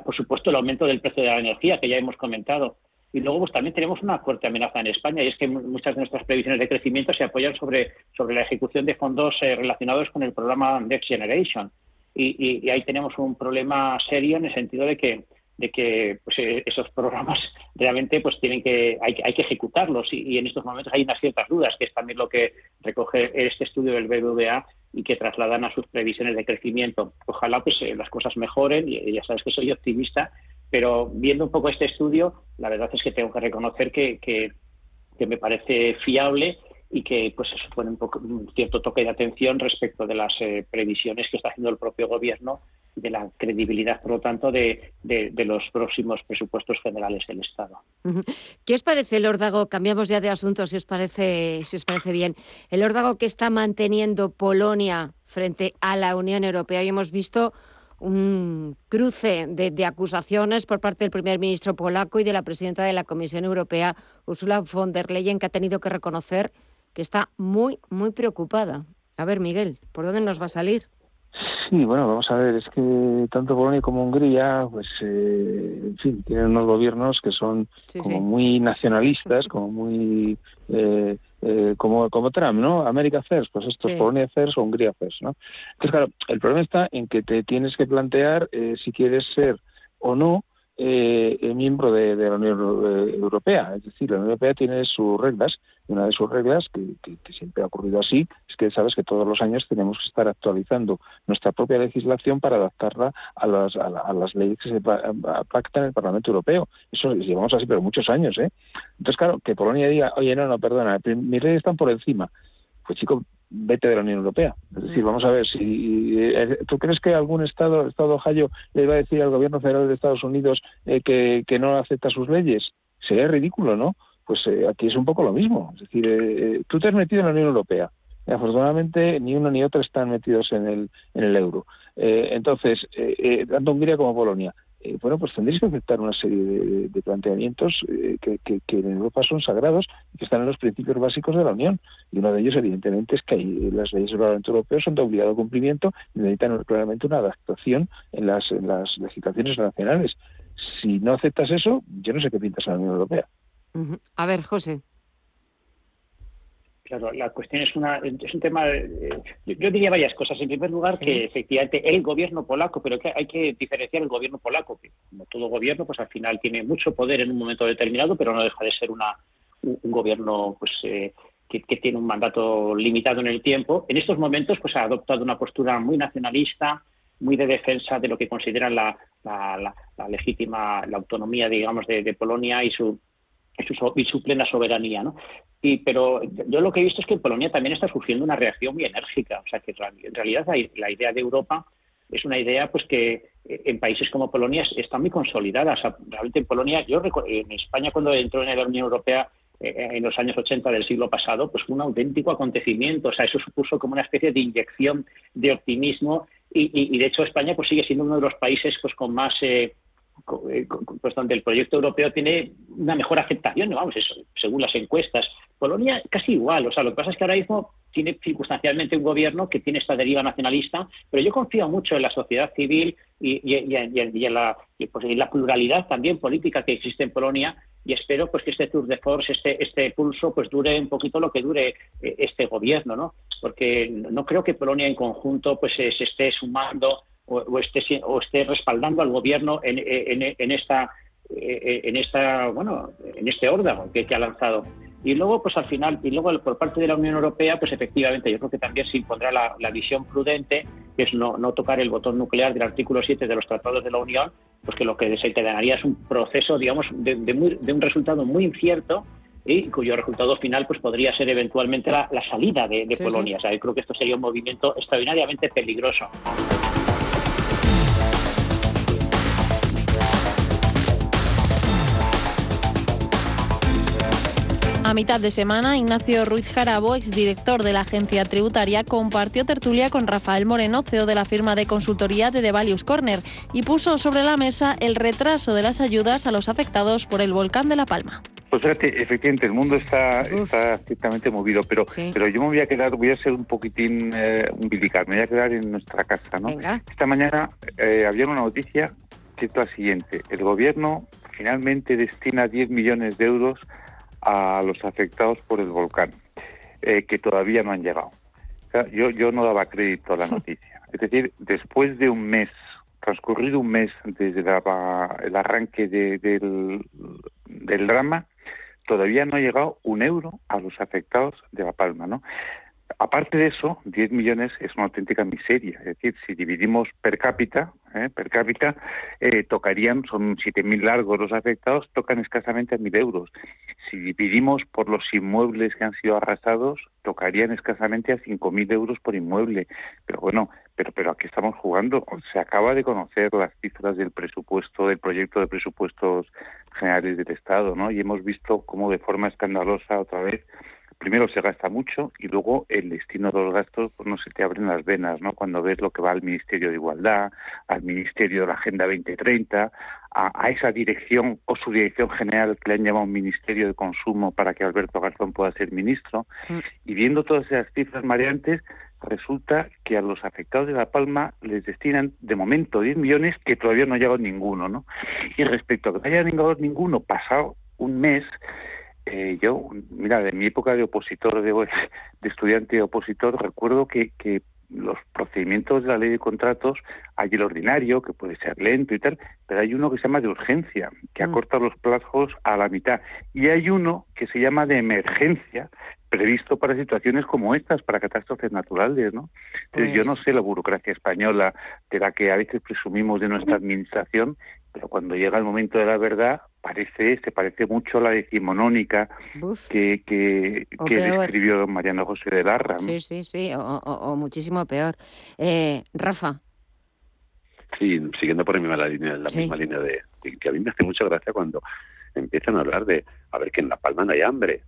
por supuesto, el aumento del precio de la energía, que ya hemos comentado. Y luego pues, también tenemos una fuerte amenaza en España, y es que muchas de nuestras previsiones de crecimiento se apoyan sobre, sobre la ejecución de fondos eh, relacionados con el programa Next Generation. Y, ahí tenemos un problema serio en el sentido de que de que pues, eh, esos programas [laughs] realmente pues tienen que hay, hay que ejecutarlos y, en estos momentos hay unas ciertas dudas que es también lo que recoge este estudio del BBVA y que trasladan a sus previsiones de crecimiento. Ojalá pues eh, las cosas mejoren, y ya sabes que soy optimista, pero viendo un poco este estudio, la verdad es que tengo que reconocer que, que, me parece fiable y que pues supone un, poco, un cierto toque de atención respecto de las eh, previsiones que está haciendo el propio gobierno de la credibilidad, por lo tanto, de, los próximos presupuestos generales del Estado. ¿Qué os parece el órdago? Cambiamos ya de asunto, si os parece, si os parece bien. El órdago que está manteniendo Polonia frente a la Unión Europea. Y hemos visto un cruce de, de, acusaciones por parte del primer ministro polaco y de la presidenta de la Comisión Europea, Ursula von der Leyen, que ha tenido que reconocer que está muy, muy preocupada A ver, Miguel, ¿por dónde nos va a salir? Sí, bueno, vamos a ver, es que tanto Polonia como Hungría, pues, eh, en fin, tienen unos gobiernos que son como muy nacionalistas, como muy, eh, eh, como, como Trump, ¿no? América First, pues esto es Polonia First o Hungría First, ¿no? Entonces, claro, el problema está en que te tienes que plantear si quieres ser o no eh, miembro de, la Unión eh, Europea. Es decir, la Unión Europea tiene sus reglas y una de sus reglas, que, siempre ha ocurrido así, es que sabes que todos los años tenemos que estar actualizando nuestra propia legislación para adaptarla a las, a, las leyes que se pactan en el Parlamento Europeo. Eso llevamos así, pero muchos años. ¿eh? Entonces, claro, que Polonia diga, oye, no, no, perdona, mis leyes están por encima. Pues chico, vete de la Unión Europea. Es decir, vamos a ver, si eh, tú crees que algún Estado, Estado Ohio, le va a decir al gobierno federal de Estados Unidos eh, que, que, no acepta sus leyes, sería ridículo, ¿no? Pues eh, aquí es un poco lo mismo. Es decir, tú te has metido en la Unión Europea. afortunadamente, ni uno ni otro están metidos en el, en el euro. entonces, tanto Hungría como Polonia. Eh, bueno, pues tendréis que aceptar una serie de, planteamientos eh, que, en Europa son sagrados y que están en los principios básicos de la Unión. Y uno de ellos, evidentemente, es que las leyes del Parlamento Europeo son de obligado cumplimiento y necesitan claramente una adaptación en las, legislaciones nacionales. Si no aceptas eso, yo no sé qué pintas en la Unión Europea. A ver, José. Claro, la cuestión es, una, es un tema, yo diría varias cosas. En primer lugar, que efectivamente el gobierno polaco, pero que hay que diferenciar el gobierno polaco, que como todo gobierno, pues al final tiene mucho poder en un momento determinado, pero no deja de ser una, un, gobierno pues eh, que, tiene un mandato limitado en el tiempo. En estos momentos, pues ha adoptado una postura muy nacionalista, muy de defensa de lo que consideran la, la, legítima, la autonomía, digamos, de Polonia y su y su, plena soberanía. ¿no? Y, pero yo lo que he visto es que Polonia también está surgiendo una reacción muy enérgica. O sea, que en realidad la, idea de Europa es una idea pues que eh, en países como Polonia está muy consolidada. O sea, realmente en Polonia, yo en España cuando entró en la Unión Europea eh, en los años 80 del siglo pasado, pues fue un auténtico acontecimiento. O sea, eso supuso como una especie de inyección de optimismo y, de hecho España pues sigue siendo uno de los países pues con más eh, eh, constante. El proyecto europeo tiene una mejor aceptación, vamos, eso, según las encuestas. Polonia casi igual, o sea, lo que pasa es que ahora mismo tiene circunstancialmente un gobierno que tiene esta deriva nacionalista, pero yo confío mucho en la sociedad civil y, en, la, pues, en la pluralidad también política que existe en Polonia y espero pues que este tour de force, este, este pulso, pues dure un poquito lo que dure eh, este gobierno, ¿no? Porque no creo que Polonia en conjunto pues se esté sumando o, esté, o esté respaldando al gobierno en, en, esta en esta bueno en este órgano que, ha lanzado y luego pues al final y luego por parte de la Unión Europea pues efectivamente yo creo que también se impondrá la, visión prudente que es no, no, tocar el botón nuclear del artículo 7 de los tratados de la Unión pues que lo que se daría es un proceso digamos de, de, un resultado muy incierto y cuyo resultado final pues podría ser eventualmente la, salida de, Polonia. O sea, yo creo que esto sería un movimiento extraordinariamente peligroso. A mitad de semana, Ignacio Ruiz Jarabo, exdirector de la agencia tributaria, compartió tertulia con Rafael Moreno, CEO de la firma de consultoría de The Values Corner, y puso sobre la mesa el retraso de las ayudas a los afectados por el volcán de La Palma. Pues fíjate, efectivamente, el mundo está, está ciertamente movido, pero, pero yo me voy a quedar, voy a ser un poquitín eh, umbilical, me voy a quedar en nuestra casa, ¿no? Esta mañana eh, había una noticia que es la siguiente, el gobierno finalmente destina 10 millones de euros a los afectados por el volcán, eh, que todavía no han llegado. yo, yo no daba crédito a la [laughs] noticia. Es decir, después de un mes, transcurrido un mes desde el arranque del, del drama, todavía no ha llegado un euro a los afectados de La Palma, ¿no? Aparte de eso, 10 millones es una auténtica miseria. Es decir, si dividimos per cápita, ¿eh? per cápita, eh, tocarían, son 7.000 largos los afectados, tocan escasamente a 1.000 euros. Si dividimos por los inmuebles que han sido arrasados, tocarían escasamente a 5.000 euros por inmueble. Pero bueno, pero, pero aquí estamos jugando. Se acaba de conocer las cifras del presupuesto, del proyecto de presupuestos generales del Estado, ¿no? Y hemos visto cómo de forma escandalosa otra vez primero se gasta mucho y luego el destino de los gastos pues no se te abren las venas, ¿no? Cuando ves lo que va al Ministerio de Igualdad, al Ministerio de la Agenda 2030, a, esa dirección o su dirección general que le han llamado Ministerio de Consumo para que Alberto Garzón pueda ser ministro, mm. y viendo todas esas cifras mareantes, resulta que a los afectados de La Palma les destinan de momento 10 millones que todavía no ha llegado ninguno, ¿no? Y respecto a que no haya llegado ninguno pasado un mes, eh, yo, mira, de mi época de opositor, de, de estudiante opositor, recuerdo que, que los procedimientos de la ley de contratos hay el ordinario, que puede ser lento y tal, pero hay uno que se llama de urgencia, que mm. acorta los plazos a la mitad. Y hay uno que se llama de emergencia, previsto para situaciones como estas, para catástrofes naturales, ¿no? Entonces, yo no pues sé la burocracia española de la que a veces presumimos de nuestra administración, pero cuando llega el momento de la verdad, parece, se parece mucho a la decimonónica que, que, que describió Mariano José de Larra. Sí, sí, sí, o, muchísimo peor. Eh, Rafa. Sí, siguiendo por la misma línea, la misma línea de, que a mí me hace mucha gracia cuando empiezan a hablar de, a ver, que en La Palma no hay hambre.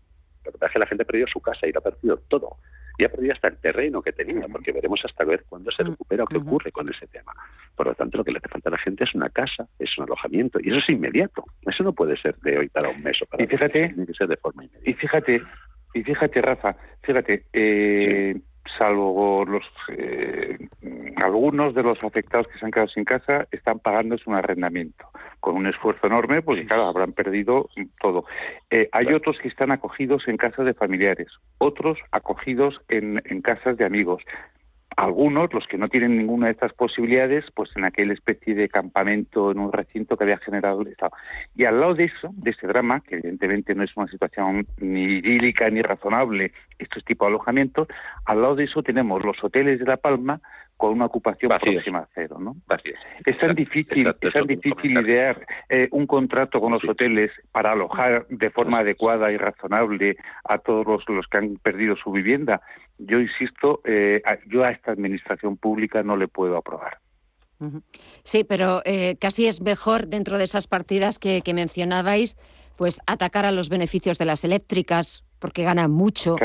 La verdad es que la gente ha perdido su casa y lo ha perdido todo y ha perdido hasta el terreno que tenía, porque veremos hasta ver cuándo se recupera o qué ocurre con ese tema. Por lo tanto, lo que le hace falta a la gente es una casa, es un alojamiento, y eso es inmediato. Eso no puede ser de hoy para un mes o para y fíjate, tiene que ser de forma inmediata. Y fíjate, y fíjate, Rafa, fíjate, eh, salvo los eh, algunos de los afectados que se han quedado sin casa están pagando un arrendamiento con un esfuerzo enorme porque claro habrán perdido todo. Eh, hay otros que están acogidos en casas de familiares otros acogidos en, en casas de amigos algunos, los que no tienen ninguna de estas posibilidades, pues en aquella especie de campamento en un recinto que había generado el Estado. Y al lado de eso, de ese drama, que evidentemente no es una situación ni idílica ni razonable, estos tipos de alojamientos, al lado de eso tenemos los hoteles de La Palma, con una ocupación próxima a cero, ¿no? Es. Tan difícil, es tan difícil idear eh, un contrato con los hoteles para alojar de forma adecuada y razonable a todos los, los que han perdido su vivienda. Yo insisto, eh, yo a esta administración pública no le puedo aprobar. Sí, pero eh, casi es mejor dentro de esas partidas que, que mencionabais, pues atacar a los beneficios de las eléctricas porque ganan mucho.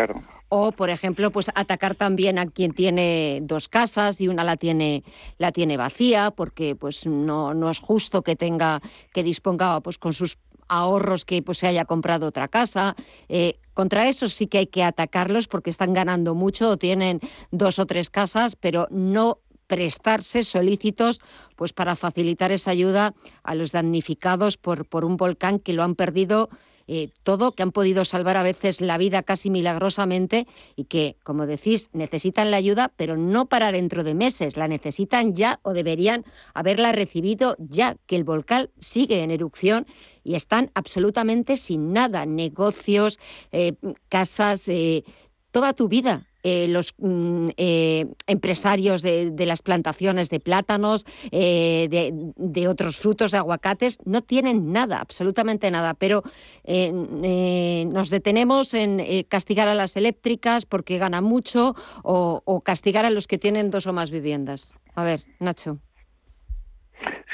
O, por ejemplo, pues atacar también a quien tiene dos casas y una la tiene, la tiene vacía, porque pues no, no es justo que tenga, que disponga pues con sus ahorros que pues, se haya comprado otra casa. Eh, contra eso sí que hay que atacarlos porque están ganando mucho o tienen dos o tres casas, pero no prestarse solícitos pues para facilitar esa ayuda a los damnificados por, por un volcán que lo han perdido eh, todo, que han podido salvar a veces la vida casi milagrosamente y que, como decís, necesitan la ayuda, pero no para dentro de meses, la necesitan ya o deberían haberla recibido ya, que el volcán sigue en erupción y están absolutamente sin nada, negocios, eh, casas, eh, toda tu vida eh, los mm, eh, empresarios de, las plantaciones de plátanos, eh, de, otros frutos, de aguacates, no tienen nada, absolutamente nada. Pero nos detenemos en castigar a las eléctricas porque ganan mucho o, o castigar a los que tienen dos o más viviendas. A ver, Nacho.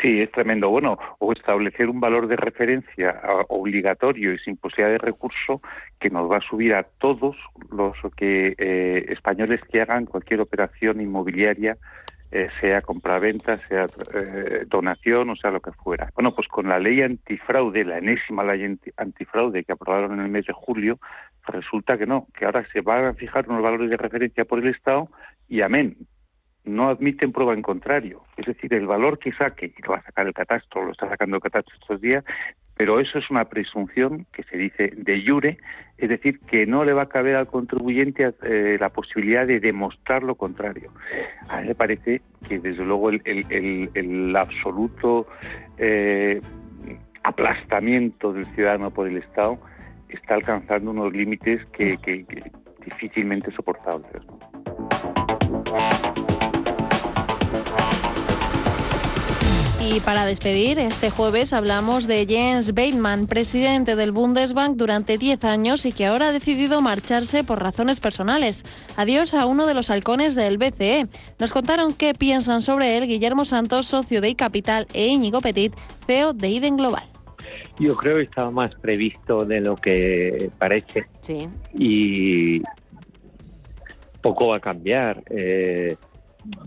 Sí, es tremendo. Bueno, o establecer un valor de referencia obligatorio y sin posibilidad de recurso que nos va a subir a todos los que eh, españoles que hagan cualquier operación inmobiliaria, eh, sea compraventa, sea eh, donación, o sea lo que fuera. Bueno, pues con la ley antifraude, la enésima ley antifraude que aprobaron en el mes de julio, resulta que no, que ahora se van a fijar unos valores de referencia por el Estado y amén, no admiten prueba en contrario. Es decir, el valor que saque, lo va a sacar el catastro, lo está sacando el catastro estos días, pero eso es una presunción que se dice de jure, es decir, que no le va a caber al contribuyente eh, la posibilidad de demostrar lo contrario. A mí me parece que, desde luego, el, absoluto eh, aplastamiento del ciudadano por el Estado está alcanzando unos límites que, que difícilmente soportables. Y para despedir, este jueves hablamos de Jens Bateman, presidente del Bundesbank durante 10 años y que ahora ha decidido marcharse por razones personales. Adiós a uno de los halcones del BCE. Nos contaron qué piensan sobre él Guillermo Santos, socio de iCapital, e Íñigo Petit, CEO de Iden Global. Yo creo que estaba más previsto de lo que parece. Sí. Y poco va a cambiar. Eh,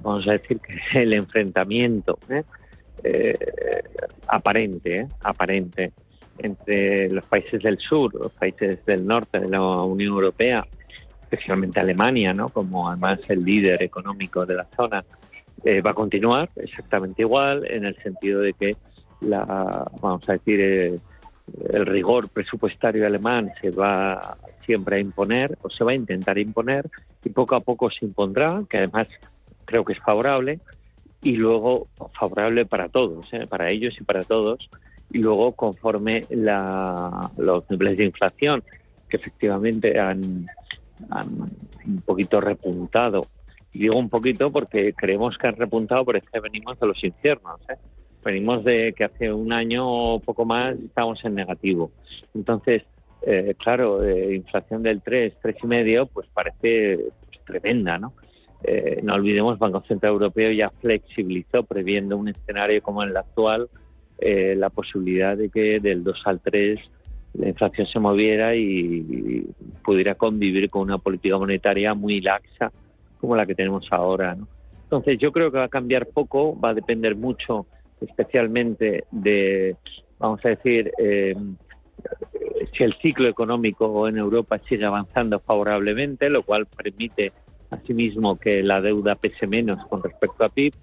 vamos a decir que el enfrentamiento. ¿eh? Eh, aparente, ¿eh? aparente entre los países del sur, los países del norte de la Unión Europea especialmente Alemania, ¿no? como además el líder económico de la zona, eh, va a continuar exactamente igual en el sentido de que la, vamos a decir, eh, el rigor presupuestario alemán se va siempre a imponer o se va a intentar imponer y poco a poco se impondrá, que además creo que es favorable y luego favorable para todos, ¿eh? para ellos y para todos y luego conforme la, los niveles de inflación que efectivamente han, un poquito repuntado y digo un poquito porque creemos que han repuntado, pero es que venimos de los infiernos. ¿eh? Venimos de que hace un año o poco más estábamos en negativo. Entonces, eh, claro, eh, inflación del 3, 3,5, pues parece pues, tremenda, ¿no? Eh, no olvidemos, Banco Central Europeo ya flexibilizó, previendo un escenario como el actual, eh, la posibilidad de que del 2 al 3 la inflación se moviera y, pudiera convivir con una política monetaria muy laxa como la que tenemos ahora. Entonces yo creo que va a cambiar poco, va a depender mucho especialmente de, vamos a decir, eh, si el ciclo económico en Europa sigue avanzando favorablemente, lo cual permite asimismo que la deuda pese menos con respecto a PIB,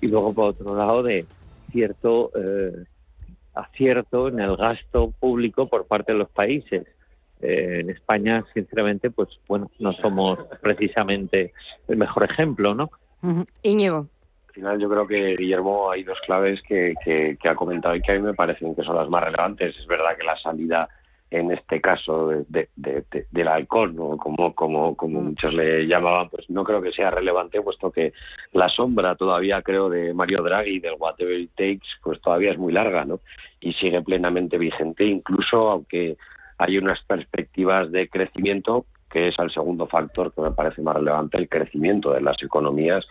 y luego por otro lado de cierto eh, acierto en el gasto público por parte de los países. Eh, en España, sinceramente, pues bueno, no somos precisamente el mejor ejemplo, ¿no? Íñigo. Al final yo creo que Guillermo hay dos claves que, que, ha comentado y que a mí me parecen que son las más relevantes. Es verdad que la salida en este caso de, del alcohol, como, como, como mm. muchos le llamaban, pues no creo que sea relevante, puesto que la sombra todavía, creo, de Mario Draghi, del whatever it takes, pues todavía es muy larga, ¿no? Y sigue plenamente vigente, incluso aunque hay unas perspectivas de crecimiento, que es el segundo factor que me parece más relevante, el crecimiento de las economías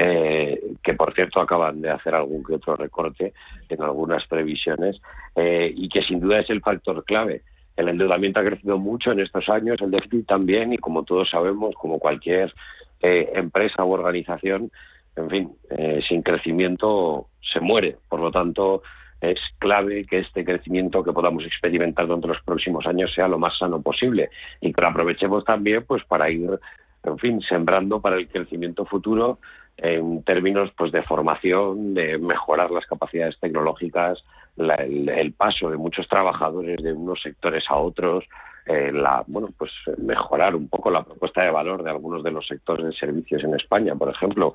eh, que por cierto acaban de hacer algún que otro recorte en algunas previsiones, eh, y que sin duda es el factor clave. El endeudamiento ha crecido mucho en estos años, el déficit también, y como todos sabemos, como cualquier eh, empresa u organización, en fin, eh, sin crecimiento se muere. Por lo tanto, es clave que este crecimiento que podamos experimentar durante los próximos años sea lo más sano posible y que lo aprovechemos también pues para ir en fin sembrando para el crecimiento futuro en términos pues de formación de mejorar las capacidades tecnológicas el, paso de muchos trabajadores de unos sectores a otros, eh, la, bueno, pues mejorar un poco la propuesta de valor de algunos de los sectores de servicios en España, por ejemplo,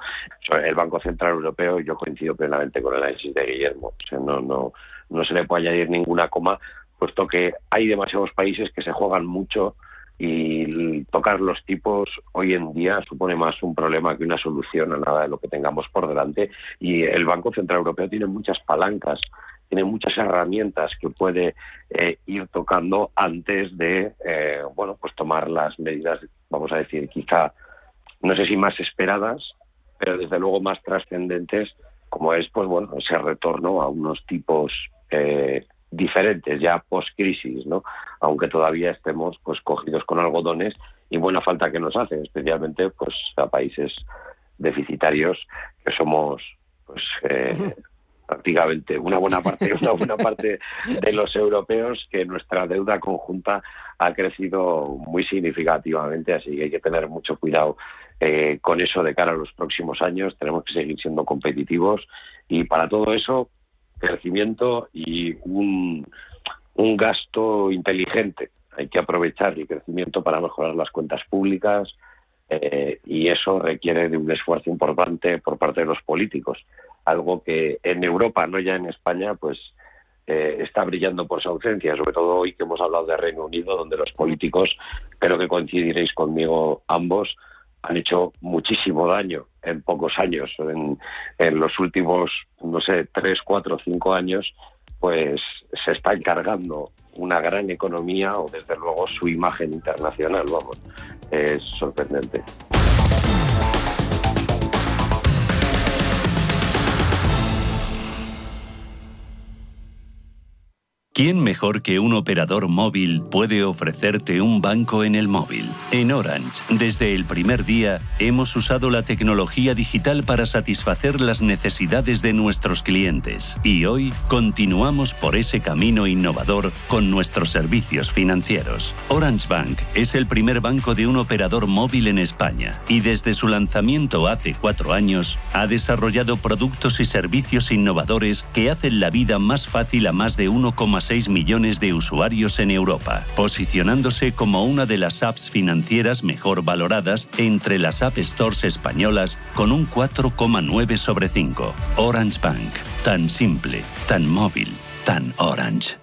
el Banco Central Europeo, yo coincido plenamente con el análisis de Guillermo, no, no, no se le puede añadir ninguna coma, puesto que hay demasiados países que se juegan mucho y tocar los tipos hoy en día supone más un problema que una solución a nada de lo que tengamos por delante. Y el Banco Central Europeo tiene muchas palancas tiene muchas herramientas que puede eh, ir tocando antes de eh, bueno pues tomar las medidas vamos a decir quizá no sé si más esperadas pero desde luego más trascendentes como es pues bueno ese retorno a unos tipos eh, diferentes ya post crisis no aunque todavía estemos pues cogidos con algodones y buena falta que nos hacen especialmente pues a países deficitarios que somos pues prácticamente una buena parte, una buena parte de los europeos que nuestra deuda conjunta ha crecido muy significativamente, así que hay que tener mucho cuidado eh, con eso de cara a los próximos años. Tenemos que seguir siendo competitivos y para todo eso crecimiento y un, un gasto inteligente. Hay que aprovechar el crecimiento para mejorar las cuentas públicas, eh, y eso requiere de un esfuerzo importante por parte de los políticos, algo que en Europa, no ya en España, pues eh, está brillando por su ausencia, sobre todo hoy que hemos hablado de Reino Unido, donde los políticos, creo que coincidiréis conmigo ambos, han hecho muchísimo daño en pocos años. En, en los últimos, no sé, tres, cuatro, cinco años, pues se está encargando una gran economía o desde luego su imagen internacional, vamos, es sorprendente. ¿Quién mejor que un operador móvil puede ofrecerte un banco en el móvil? En Orange, desde el primer día, hemos usado la tecnología digital para satisfacer las necesidades de nuestros clientes y hoy continuamos por ese camino innovador con nuestros servicios financieros. Orange Bank es el primer banco de un operador móvil en España y desde su lanzamiento hace cuatro años ha desarrollado productos y servicios innovadores que hacen la vida más fácil a más de 1,6 6 millones de usuarios en Europa, posicionándose como una de las apps financieras mejor valoradas entre las App Stores españolas con un 4,9 sobre 5. Orange Bank, tan simple, tan móvil, tan orange.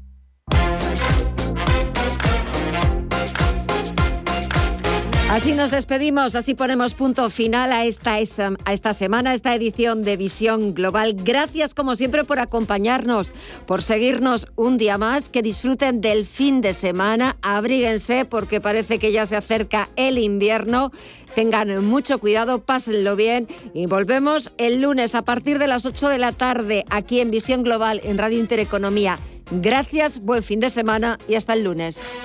Así nos despedimos, así ponemos punto final a esta, a esta semana, a esta edición de Visión Global. Gracias como siempre por acompañarnos, por seguirnos un día más, que disfruten del fin de semana, abríguense porque parece que ya se acerca el invierno. Tengan mucho cuidado, pásenlo bien y volvemos el lunes a partir de las 8 de la tarde aquí en Visión Global en Radio Intereconomía. Gracias, buen fin de semana y hasta el lunes.